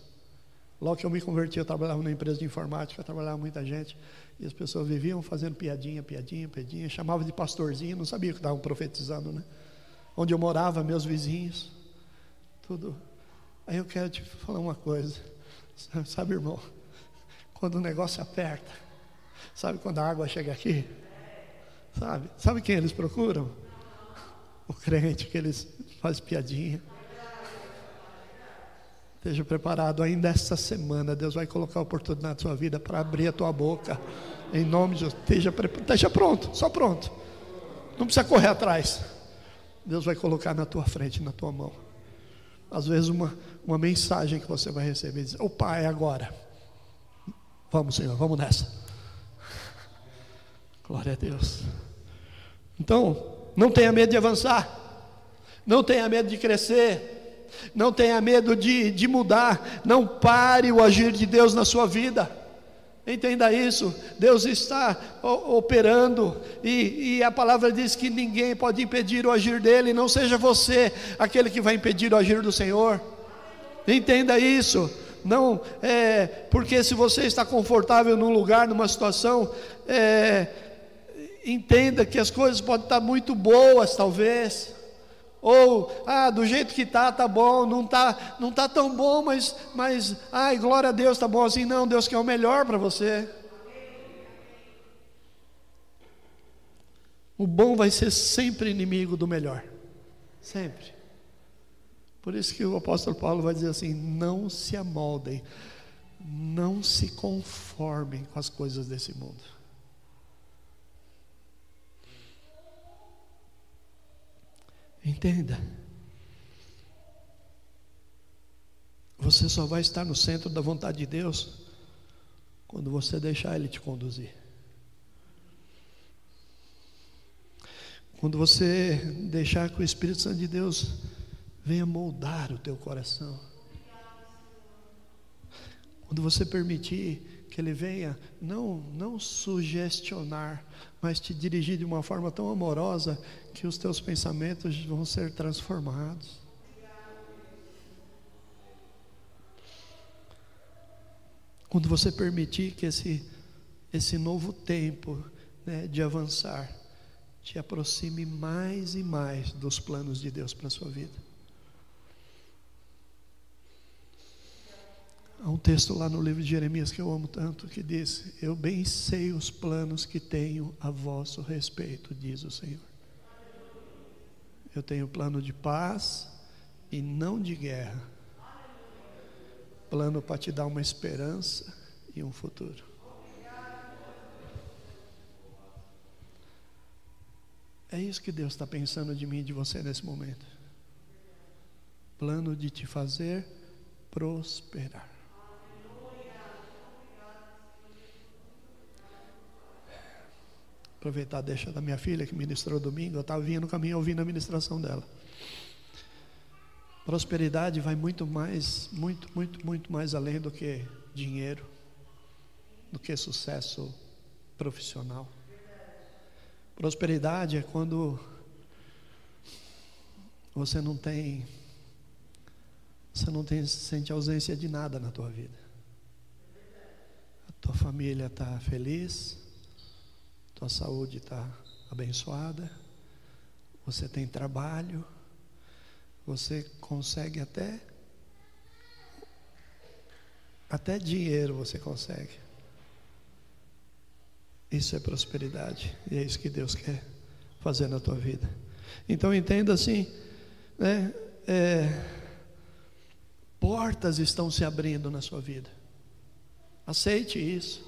Logo que eu me converti, eu trabalhava numa empresa de informática, trabalhava muita gente, e as pessoas viviam fazendo piadinha, piadinha, piadinha, chamavam de pastorzinho, não sabia que estavam profetizando, né? Onde eu morava, meus vizinhos, tudo. Aí eu quero te falar uma coisa, sabe, irmão? Quando o negócio aperta, sabe quando a água chega aqui? Sabe? Sabe quem eles procuram? O crente que eles fazem piadinha. Esteja preparado, ainda essa semana Deus vai colocar oportunidade na sua vida para abrir a tua boca. Em nome de Jesus, esteja, esteja pronto, só pronto. Não precisa correr atrás. Deus vai colocar na tua frente, na tua mão. Às vezes uma, uma mensagem que você vai receber diz: "O Pai, é agora". Vamos, Senhor, vamos nessa. Glória a Deus. Então, não tenha medo de avançar. Não tenha medo de crescer não tenha medo de, de mudar, não pare o agir de Deus na sua vida. Entenda isso, Deus está operando e, e, a palavra diz que ninguém pode impedir o agir dele, não seja você aquele que vai impedir o agir do Senhor. Entenda isso, não é porque se você está confortável num lugar, numa situação, é, entenda que as coisas podem estar muito boas, talvez, Ou, ah, do jeito que tá, tá bom, não tá, não tá tão bom, mas, mas, ai, glória a Deus, tá bom assim. Não, Deus quer o melhor para você. O bom vai ser sempre inimigo do melhor. Sempre. Por isso que o apóstolo Paulo vai dizer assim: não se amoldem, não se conformem com as coisas desse mundo. Entenda. Você só vai estar no centro da vontade de Deus quando você deixar Ele te conduzir. Quando você deixar que o Espírito Santo de Deus venha moldar o teu coração. Quando você permitir que ele venha não não sugestionar, mas te dirigir de uma forma tão amorosa que os teus pensamentos vão ser transformados. Quando você permitir que esse esse novo tempo né, de avançar te aproxime mais e mais dos planos de Deus para a sua vida. Há um texto lá no livro de Jeremias que eu amo tanto que diz: Eu bem sei os planos que tenho a vosso respeito, diz o Senhor. Eu tenho plano de paz e não de guerra. Plano para te dar uma esperança e um futuro. É isso que Deus está pensando de mim e de você nesse momento. Plano de te fazer prosperar. Aproveitar a deixa da minha filha que ministrou domingo, eu estava vindo no caminho ouvindo a ministração dela. Prosperidade vai muito mais, muito, muito, muito mais além do que dinheiro, do que sucesso profissional. Prosperidade é quando você não tem você não tem sente ausência de nada na tua vida. A tua família está feliz, tua saúde está abençoada, você tem trabalho, você consegue até até dinheiro você consegue. Isso é prosperidade. E é isso que Deus quer fazer na tua vida. Então entenda assim, né? É, portas estão se abrindo na sua vida. Aceite isso.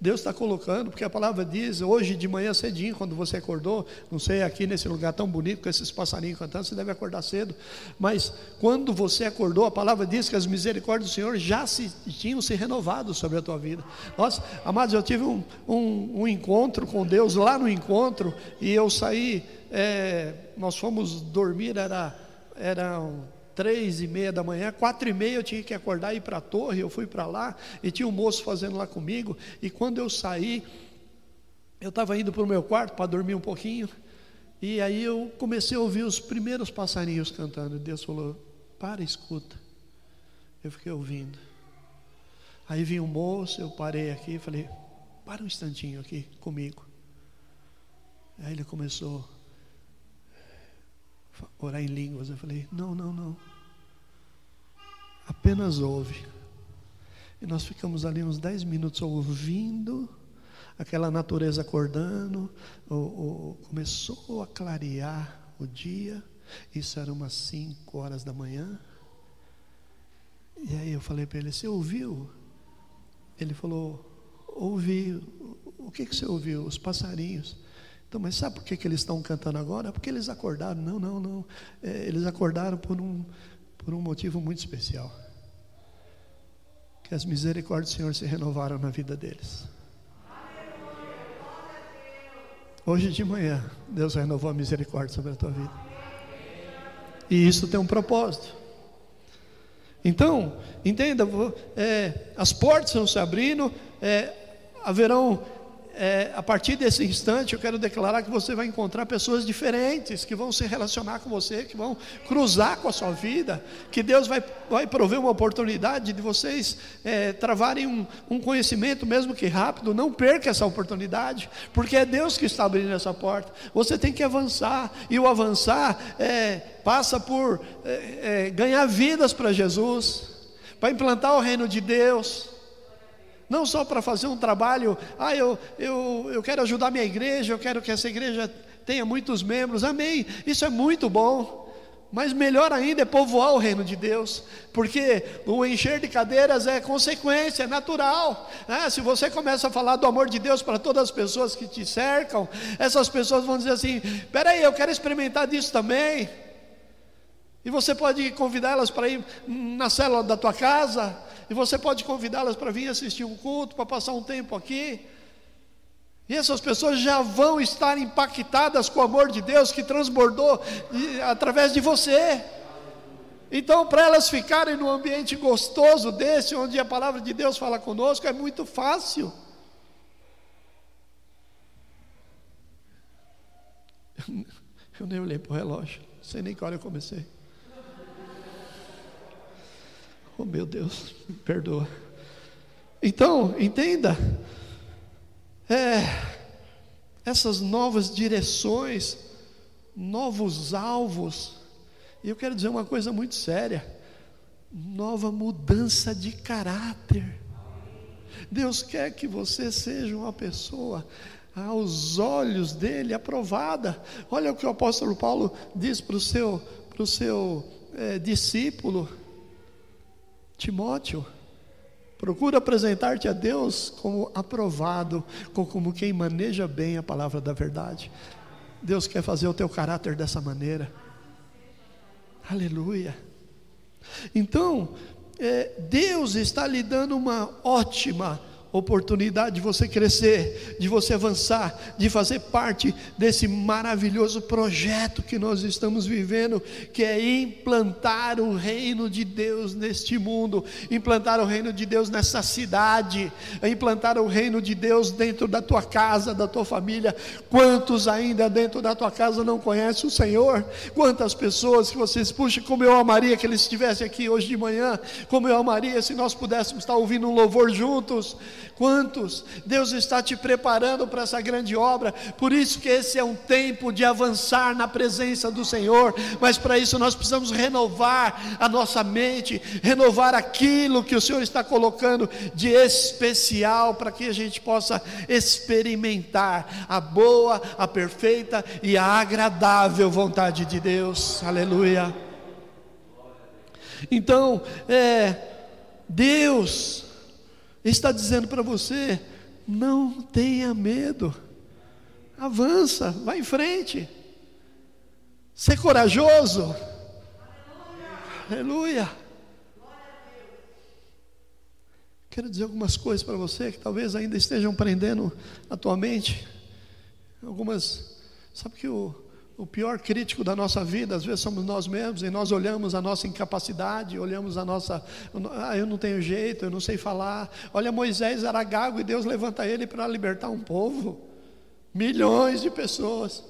Deus está colocando, porque a palavra diz, hoje de manhã cedinho, quando você acordou, não sei, aqui nesse lugar tão bonito, com esses passarinhos cantando, você deve acordar cedo, mas quando você acordou, a palavra diz que as misericórdias do Senhor já se, tinham se renovado sobre a tua vida. Nossa, amados, eu tive um, um, um encontro com Deus lá no encontro, e eu saí, é, nós fomos dormir, era, era um, três e meia da manhã, quatro e meia eu tinha que acordar e ir para a torre, eu fui para lá, e tinha um moço fazendo lá comigo, e quando eu saí, eu estava indo para o meu quarto para dormir um pouquinho, e aí eu comecei a ouvir os primeiros passarinhos cantando, e Deus falou, para, escuta, eu fiquei ouvindo, aí vinha um moço, eu parei aqui e falei, para um instantinho aqui comigo, aí ele começou orar em línguas. Eu falei: não, não, não. Apenas ouve. E nós ficamos ali uns 10 minutos ouvindo aquela natureza acordando. começou a clarear o dia. Isso era umas 5 horas da manhã. E aí eu falei para ele: Você ouviu? Ele falou: Ouvi. O que, que você ouviu? Os passarinhos. Então, mas sabe por que, que eles estão cantando agora? Porque eles acordaram. Não, não, não. É, eles acordaram por um, por um motivo muito especial. Que as misericórdias do Senhor se renovaram na vida deles. Hoje de manhã, Deus renovou a misericórdia sobre a tua vida. E isso tem um propósito. Então, entenda, é, as portas estão se abrindo, é, haverão é, a partir desse instante, eu quero declarar que você vai encontrar pessoas diferentes que vão se relacionar com você, que vão cruzar com a sua vida, que Deus vai, vai prover uma oportunidade de vocês é, travarem um, um conhecimento, mesmo que rápido. Não perca essa oportunidade, porque é Deus que está abrindo essa porta. Você tem que avançar, e o avançar é, passa por é, é, ganhar vidas para Jesus, para implantar o reino de Deus não só para fazer um trabalho, ah, eu, eu, eu quero ajudar minha igreja, eu quero que essa igreja tenha muitos membros, amém, isso é muito bom. Mas melhor ainda é povoar o reino de Deus, porque o encher de cadeiras é consequência, é natural. Né? Se você começa a falar do amor de Deus para todas as pessoas que te cercam, essas pessoas vão dizer assim: peraí, eu quero experimentar disso também. E você pode convidá-las para ir na célula da tua casa, e você pode convidá-las para vir assistir um culto, para passar um tempo aqui. E essas pessoas já vão estar impactadas com o amor de Deus que transbordou através de você. Então, para elas ficarem num ambiente gostoso desse, onde a palavra de Deus fala conosco, é muito fácil. Eu nem olhei para o relógio, não sei nem que hora eu comecei. Oh meu Deus, perdoa. Então, entenda, é, essas novas direções, novos alvos, e eu quero dizer uma coisa muito séria: nova mudança de caráter. Deus quer que você seja uma pessoa aos olhos dele aprovada. Olha o que o apóstolo Paulo diz para o seu, pro seu é, discípulo Timóteo, procura apresentar-te a Deus como aprovado, como quem maneja bem a palavra da verdade. Deus quer fazer o teu caráter dessa maneira. Aleluia. Então, é, Deus está lhe dando uma ótima oportunidade de você crescer, de você avançar, de fazer parte desse maravilhoso projeto que nós estamos vivendo, que é implantar o reino de Deus neste mundo, implantar o reino de Deus nessa cidade, implantar o reino de Deus dentro da tua casa, da tua família. Quantos ainda dentro da tua casa não conhecem o Senhor? Quantas pessoas que vocês puxam, como eu amaria que eles estivessem aqui hoje de manhã, como eu amaria se nós pudéssemos estar ouvindo um louvor juntos. Quantos? Deus está te preparando para essa grande obra, por isso que esse é um tempo de avançar na presença do Senhor, mas para isso nós precisamos renovar a nossa mente, renovar aquilo que o Senhor está colocando de especial para que a gente possa experimentar a boa, a perfeita e a agradável vontade de Deus. Aleluia. Então, é, Deus está dizendo para você: não tenha medo, avança, vá em frente, ser corajoso. Aleluia. Quero dizer algumas coisas para você que talvez ainda estejam prendendo a tua mente. Algumas, sabe que o, o pior crítico da nossa vida, às vezes somos nós mesmos, e nós olhamos a nossa incapacidade, olhamos a nossa. Ah, eu não tenho jeito, eu não sei falar. Olha, Moisés era gago e Deus levanta ele para libertar um povo, milhões de pessoas.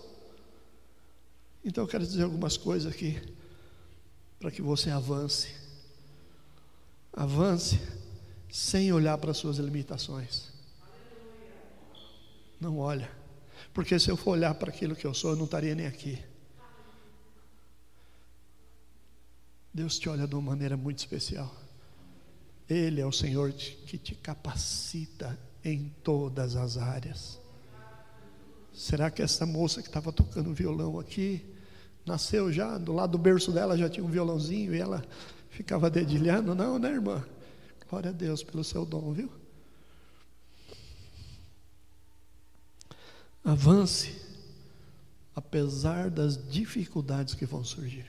Então eu quero dizer algumas coisas aqui, para que você avance. Avance sem olhar para as suas limitações. Não olha. Porque se eu for olhar para aquilo que eu sou, eu não estaria nem aqui. Deus te olha de uma maneira muito especial. Ele é o Senhor que te capacita em todas as áreas. Será que essa moça que estava tocando violão aqui, nasceu já, do lado do berço dela já tinha um violãozinho e ela ficava dedilhando? Não, né, irmã? Glória a Deus pelo seu dom, viu? Avance, apesar das dificuldades que vão surgir.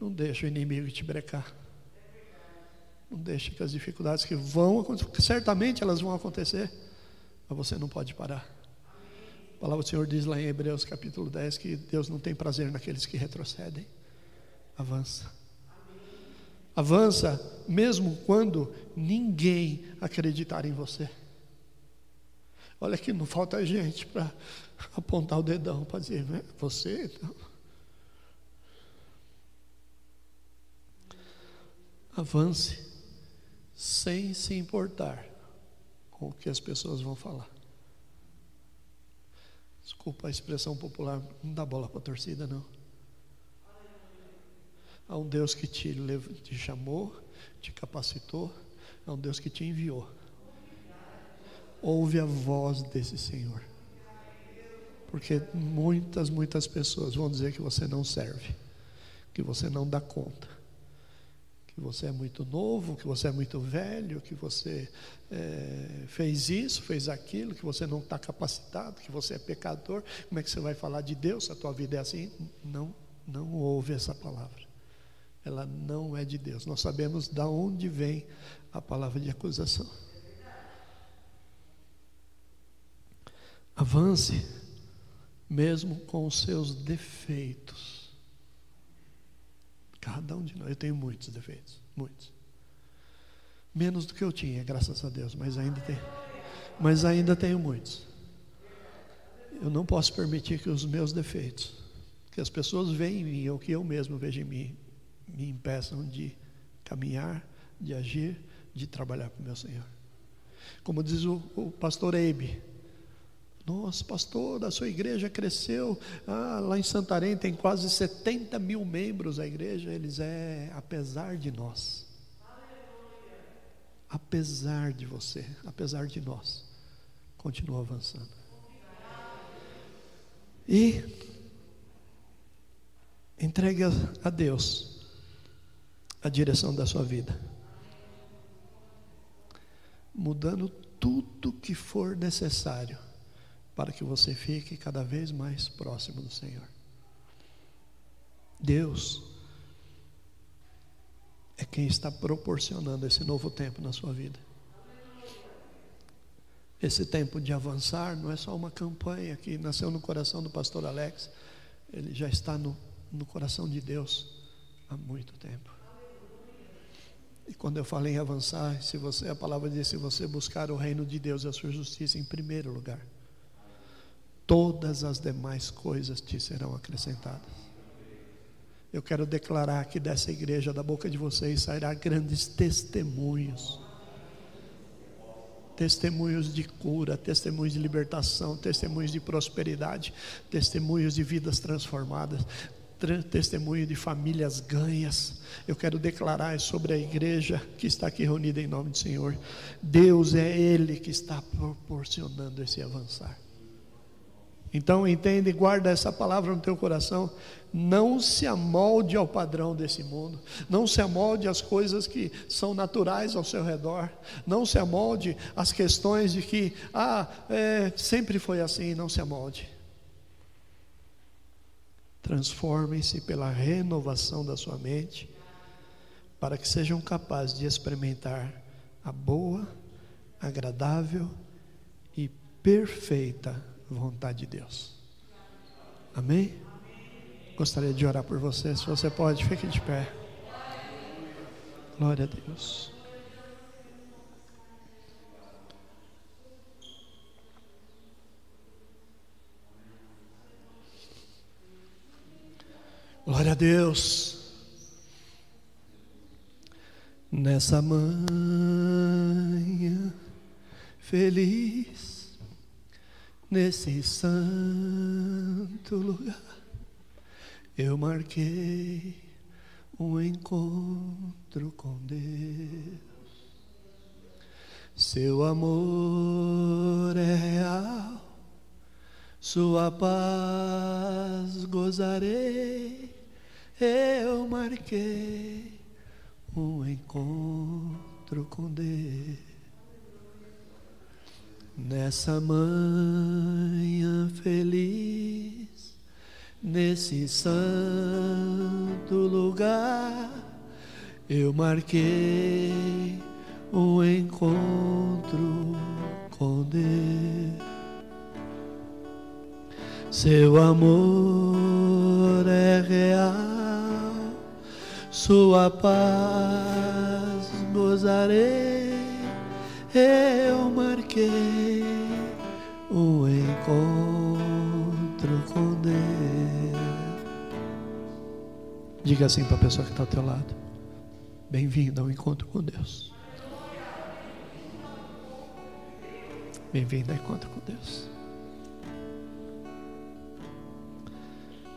Não deixe o inimigo te brecar. Não deixe que as dificuldades que vão acontecer, certamente elas vão acontecer, mas você não pode parar. A palavra do Senhor diz lá em Hebreus capítulo 10 que Deus não tem prazer naqueles que retrocedem. Avança. Avança mesmo quando ninguém acreditar em você. Olha que não falta gente para apontar o dedão para dizer, né? você então. Avance sem se importar com o que as pessoas vão falar. Desculpa a expressão popular, não dá bola para a torcida, não. Há um Deus que te, te chamou, te capacitou, há um Deus que te enviou. Ouve a voz desse Senhor. Porque muitas, muitas pessoas vão dizer que você não serve, que você não dá conta, que você é muito novo, que você é muito velho, que você é, fez isso, fez aquilo, que você não está capacitado, que você é pecador. Como é que você vai falar de Deus se a tua vida é assim? Não, não ouve essa palavra. Ela não é de Deus. Nós sabemos de onde vem a palavra de acusação. Avance mesmo com os seus defeitos. Cada um de nós, eu tenho muitos defeitos, muitos. Menos do que eu tinha, graças a Deus, mas ainda tenho, mas ainda tenho muitos. Eu não posso permitir que os meus defeitos, que as pessoas veem em mim, ou que eu mesmo vejo em mim, me impeçam de caminhar, de agir, de trabalhar para o meu Senhor. Como diz o, o pastor Eibe, nossa, pastor, a sua igreja cresceu. Ah, lá em Santarém tem quase 70 mil membros a igreja. Eles é apesar de nós. Apesar de você, apesar de nós. Continua avançando. E entregue a Deus a direção da sua vida. Mudando tudo que for necessário para que você fique cada vez mais próximo do Senhor. Deus é quem está proporcionando esse novo tempo na sua vida. Esse tempo de avançar não é só uma campanha que nasceu no coração do pastor Alex, ele já está no, no coração de Deus há muito tempo. E quando eu falei em avançar, se você, a palavra diz, se você buscar o reino de Deus e a sua justiça em primeiro lugar, todas as demais coisas te serão acrescentadas. Eu quero declarar que dessa igreja, da boca de vocês, sairá grandes testemunhos. Testemunhos de cura, testemunhos de libertação, testemunhos de prosperidade, testemunhos de vidas transformadas, testemunho de famílias ganhas. Eu quero declarar sobre a igreja que está aqui reunida em nome do Senhor. Deus é Ele que está proporcionando esse avançar. Então entende e guarda essa palavra no teu coração. Não se amolde ao padrão desse mundo. Não se amolde às coisas que são naturais ao seu redor. Não se amolde às questões de que, ah, é, sempre foi assim. Não se amolde. Transformem-se pela renovação da sua mente, para que sejam capazes de experimentar a boa, agradável e perfeita vontade de Deus. Amém? Gostaria de orar por você. Se você pode, fique de pé. Glória a Deus. Glória a Deus. Nessa manhã feliz nesse santo lugar. Eu marquei um encontro com Deus. Seu amor é real, sua paz gozarei. Eu marquei um encontro com Deus. Nessa manhã feliz, nesse santo lugar, eu marquei um encontro com Deus. Seu amor é real, sua paz gozarei eu marquei encontro com Deus. Diga assim para a pessoa que está ao teu lado: Bem-vindo ao encontro com Deus. Bem-vindo ao encontro com Deus.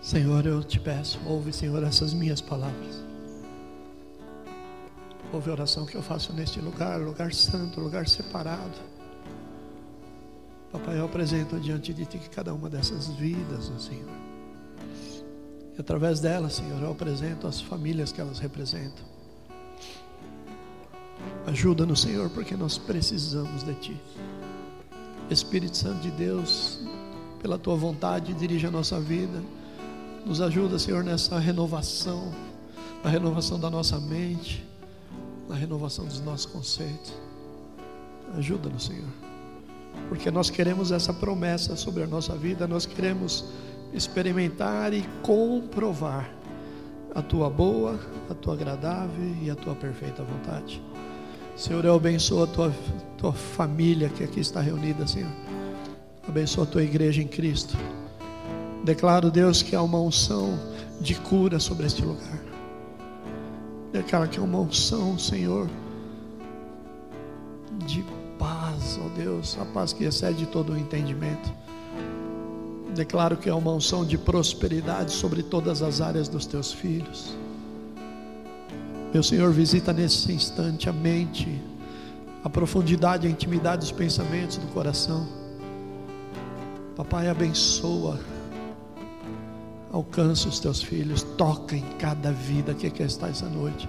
Senhor, eu te peço, ouve, Senhor, essas minhas palavras. Ouve a oração que eu faço neste lugar, lugar santo, lugar separado. Papai, eu apresento diante de Ti cada uma dessas vidas, Senhor. E através delas, Senhor, eu apresento as famílias que elas representam. Ajuda-nos, Senhor, porque nós precisamos de Ti. Espírito Santo de Deus, pela Tua vontade, dirige a nossa vida. Nos ajuda, Senhor, nessa renovação, na renovação da nossa mente na renovação dos nossos conceitos. Ajuda-nos, Senhor. Porque nós queremos essa promessa sobre a nossa vida, nós queremos experimentar e comprovar a tua boa, a tua agradável e a tua perfeita vontade. Senhor, eu abençoo a tua, tua família que aqui está reunida, Senhor. Abençoa a tua igreja em Cristo. Declaro, Deus, que há uma unção de cura sobre este lugar. Declara que é uma unção, Senhor, de paz, ó Deus, a paz que excede todo o entendimento. Declaro que é uma unção de prosperidade sobre todas as áreas dos teus filhos. Meu Senhor, visita nesse instante a mente, a profundidade, a intimidade dos pensamentos do coração. Papai, abençoa Alcança os teus filhos, toca em cada vida que aqui está essa noite,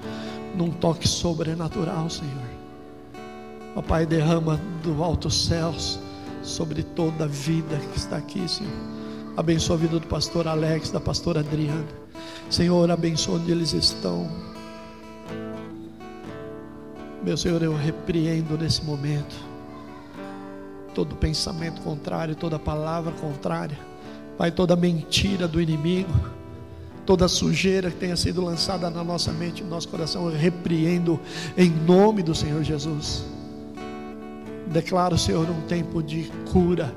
num toque sobrenatural, Senhor. Papai, derrama do alto céus sobre toda a vida que está aqui, Senhor. Abençoa a vida do pastor Alex, da pastora Adriana. Senhor, abençoa onde eles estão. Meu Senhor, eu repreendo nesse momento todo pensamento contrário, toda palavra contrária Pai, toda mentira do inimigo, toda sujeira que tenha sido lançada na nossa mente, no nosso coração, eu repreendo em nome do Senhor Jesus. Declaro, Senhor, um tempo de cura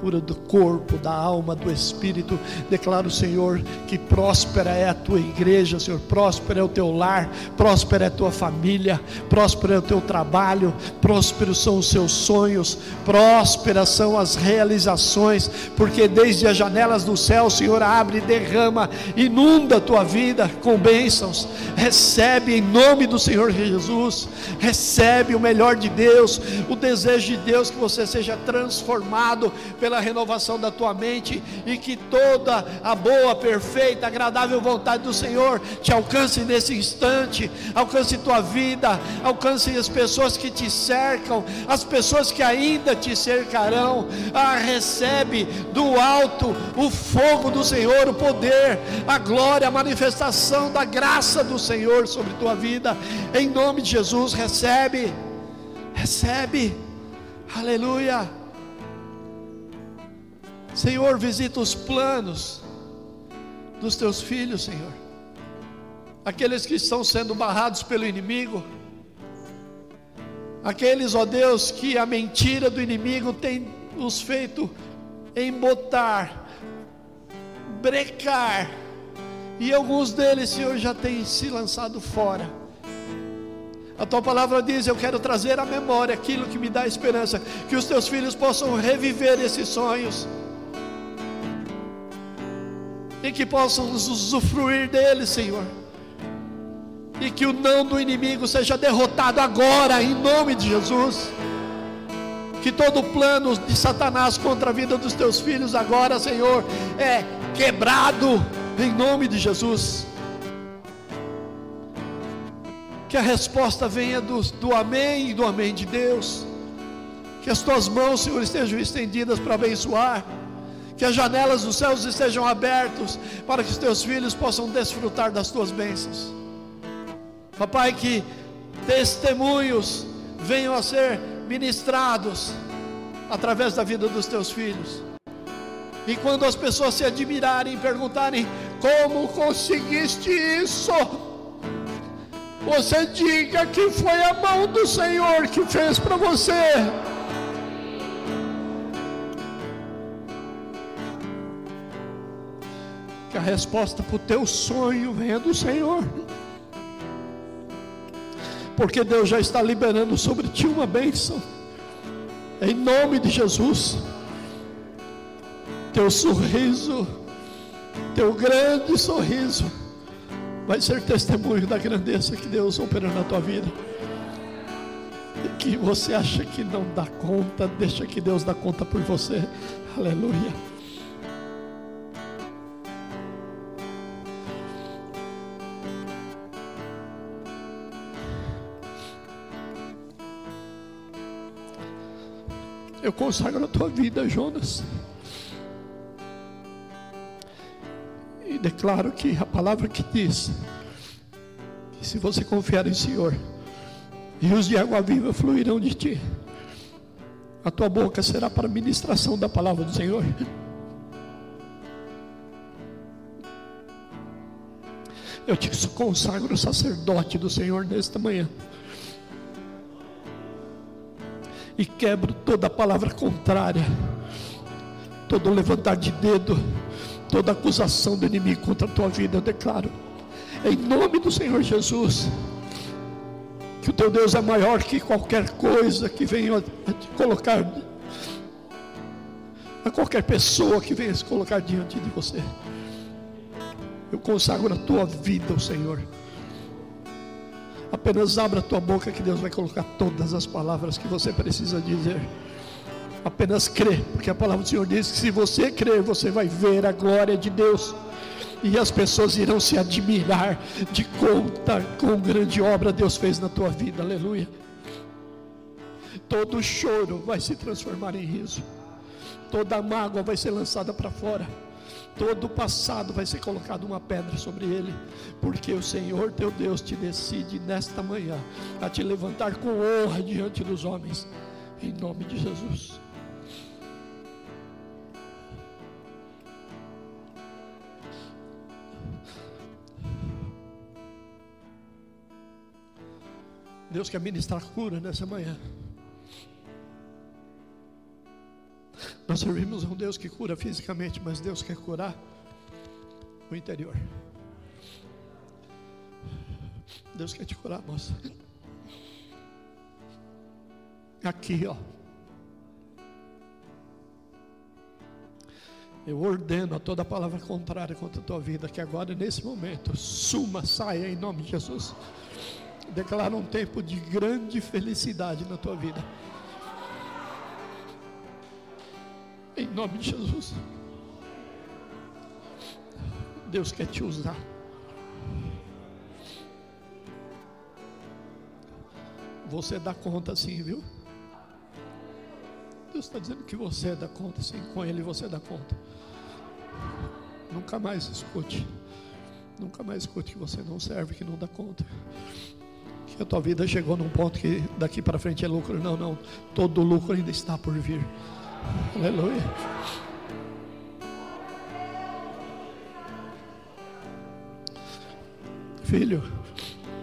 cura do corpo, da alma, do espírito. Declaro, Senhor, que próspera é a tua igreja, Senhor, próspera é o teu lar, próspera é a tua família, próspera é o teu trabalho, prósperos são os seus sonhos, prósperas são as realizações, porque desde as janelas do céu, Senhor, abre, derrama, inunda a tua vida com bênçãos. Recebe em nome do Senhor Jesus, recebe o melhor de Deus, o desejo de Deus que você seja transformado pela pela renovação da tua mente e que toda a boa, perfeita, agradável vontade do Senhor te alcance nesse instante, alcance tua vida, alcance as pessoas que te cercam, as pessoas que ainda te cercarão. Ah, recebe do alto o fogo do Senhor, o poder, a glória, a manifestação da graça do Senhor sobre tua vida. Em nome de Jesus, recebe. Recebe. Aleluia. Senhor, visita os planos dos teus filhos, Senhor. Aqueles que estão sendo barrados pelo inimigo. Aqueles, ó Deus, que a mentira do inimigo tem os feito embotar, brecar. E alguns deles, Senhor, já têm se lançado fora. A tua palavra diz: Eu quero trazer à memória aquilo que me dá esperança, que os teus filhos possam reviver esses sonhos e que possamos usufruir dele, Senhor. E que o não do inimigo seja derrotado agora, em nome de Jesus. Que todo plano de Satanás contra a vida dos teus filhos agora, Senhor, é quebrado, em nome de Jesus. Que a resposta venha do, do amém e do amém de Deus. Que as tuas mãos, Senhor, estejam estendidas para abençoar que as janelas dos céus estejam abertas para que os teus filhos possam desfrutar das tuas bênçãos. Papai, que testemunhos venham a ser ministrados através da vida dos teus filhos. E quando as pessoas se admirarem e perguntarem: Como conseguiste isso? Você diga que foi a mão do Senhor que fez para você. A resposta para o teu sonho venha do Senhor. Porque Deus já está liberando sobre ti uma bênção. Em nome de Jesus. Teu sorriso, teu grande sorriso, vai ser testemunho da grandeza que Deus opera na tua vida que você acha que não dá conta, deixa que Deus dá conta por você. Aleluia. Eu consagro a tua vida, Jonas. E declaro que a palavra que diz que se você confiar em Senhor, Rios de água viva fluirão de ti. A tua boca será para a ministração da palavra do Senhor. Eu te consagro sacerdote do Senhor nesta manhã. E quebro toda palavra contrária, todo levantar de dedo, toda acusação do inimigo contra a tua vida. Eu declaro, em nome do Senhor Jesus que o teu Deus é maior que qualquer coisa que venha te colocar, a qualquer pessoa que venha se colocar diante de você. Eu consagro a tua vida ao Senhor. Apenas abra a tua boca que Deus vai colocar todas as palavras que você precisa dizer. Apenas crê, porque a palavra do Senhor diz que se você crer, você vai ver a glória de Deus e as pessoas irão se admirar de conta com grande obra Deus fez na tua vida, aleluia. Todo choro vai se transformar em riso, toda mágoa vai ser lançada para fora, todo o passado vai ser colocado uma pedra sobre ele, porque o Senhor teu Deus te decide nesta manhã a te levantar com honra diante dos homens, em nome de Jesus. Deus quer ministrar cura nessa manhã. Nós servimos um Deus que cura fisicamente, mas Deus quer curar o interior. Deus quer te curar, moça. Aqui, ó. Eu ordeno a toda palavra contrária contra a tua vida, que agora, nesse momento, suma, saia em nome de Jesus declara um tempo de grande felicidade na tua vida. Em nome de Jesus. Deus quer te usar. Você dá conta sim, viu? Deus está dizendo que você dá conta sim, com Ele você dá conta. Nunca mais escute. Nunca mais escute que você não serve, que não dá conta que a tua vida chegou num ponto que daqui para frente é lucro. Não, não. Todo lucro ainda está por vir. Aleluia. Filho,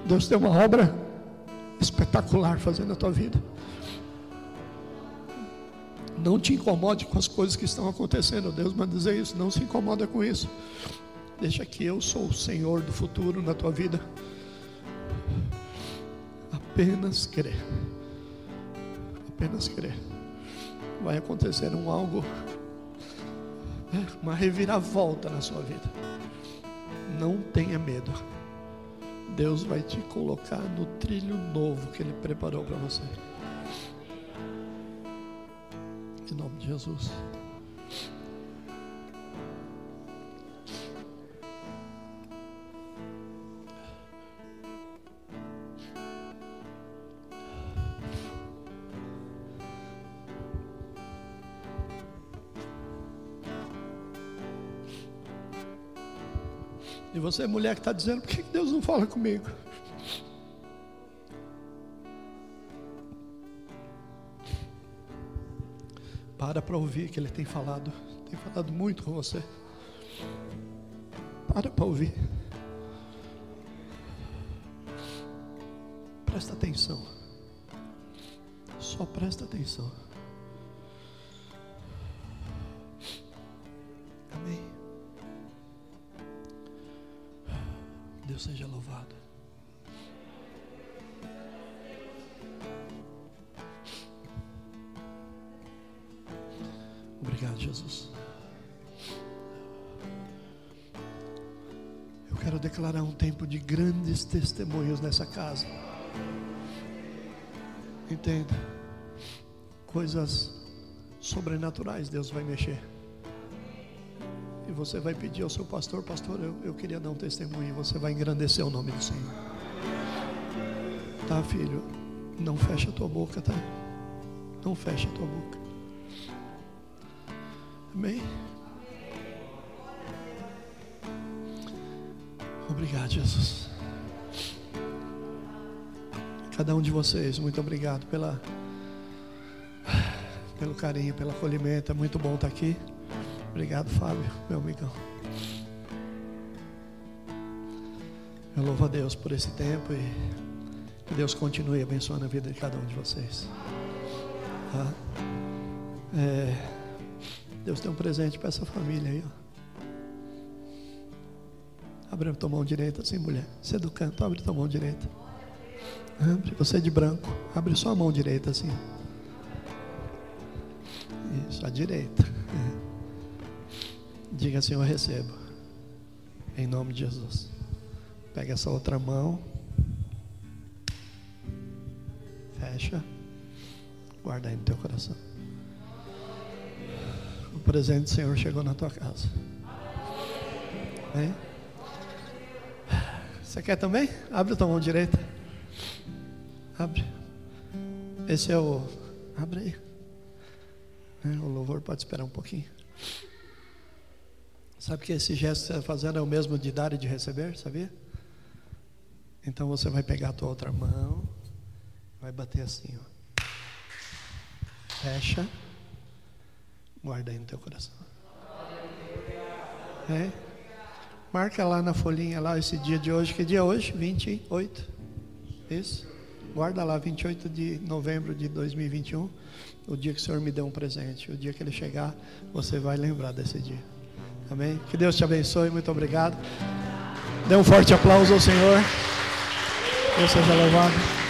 Deus tem uma obra espetacular fazendo na tua vida. Não te incomode com as coisas que estão acontecendo. Deus manda dizer isso. Não se incomoda com isso. Deixa que eu sou o Senhor do futuro na tua vida apenas crer. Apenas crer. Vai acontecer um algo, uma reviravolta na sua vida. Não tenha medo. Deus vai te colocar no trilho novo que Ele preparou para você. Em nome de Jesus. Você, mulher, que está dizendo: por que Deus não fala comigo? Para para ouvir que Ele tem falado, tem falado muito com você. Para para ouvir. Presta atenção. Só presta atenção. Tempo de grandes testemunhos nessa casa. Entenda. Coisas sobrenaturais Deus vai mexer. E você vai pedir ao seu pastor, pastor, eu, eu queria dar um testemunho. E você vai engrandecer o nome do Senhor. Tá, filho? Não fecha a tua boca, tá? Não fecha a tua boca. Amém? Obrigado, Jesus. Cada um de vocês, muito obrigado pela, pelo carinho, pelo acolhimento. É muito bom estar aqui. Obrigado, Fábio, meu amigão. Eu louvo a Deus por esse tempo e que Deus continue abençoando a vida de cada um de vocês. Tá? É, Deus tem um presente para essa família aí. Ó. Abre tua mão direita, assim, mulher. Você é do canto, abre tua mão direita. Abre, você é de branco, abre só a mão direita, assim. Isso, a direita. Diga assim: Eu recebo. Em nome de Jesus. Pega essa outra mão. Fecha. Guarda aí no teu coração. O presente do Senhor chegou na tua casa. Hein? Você quer também? Abre a tua mão direita. Abre. Esse é o. Abre aí. É, o louvor pode esperar um pouquinho. Sabe que esse gesto que você está fazendo é o mesmo de dar e de receber, sabia? Então você vai pegar a tua outra mão, vai bater assim, ó. Fecha, guarda aí no teu coração. É? Marca lá na folhinha lá esse dia de hoje, que dia é hoje? 28. Isso. Guarda lá 28 de novembro de 2021, o dia que o Senhor me deu um presente. O dia que ele chegar, você vai lembrar desse dia. Amém? Que Deus te abençoe, muito obrigado. Dê um forte aplauso ao Senhor. Deus seja louvado.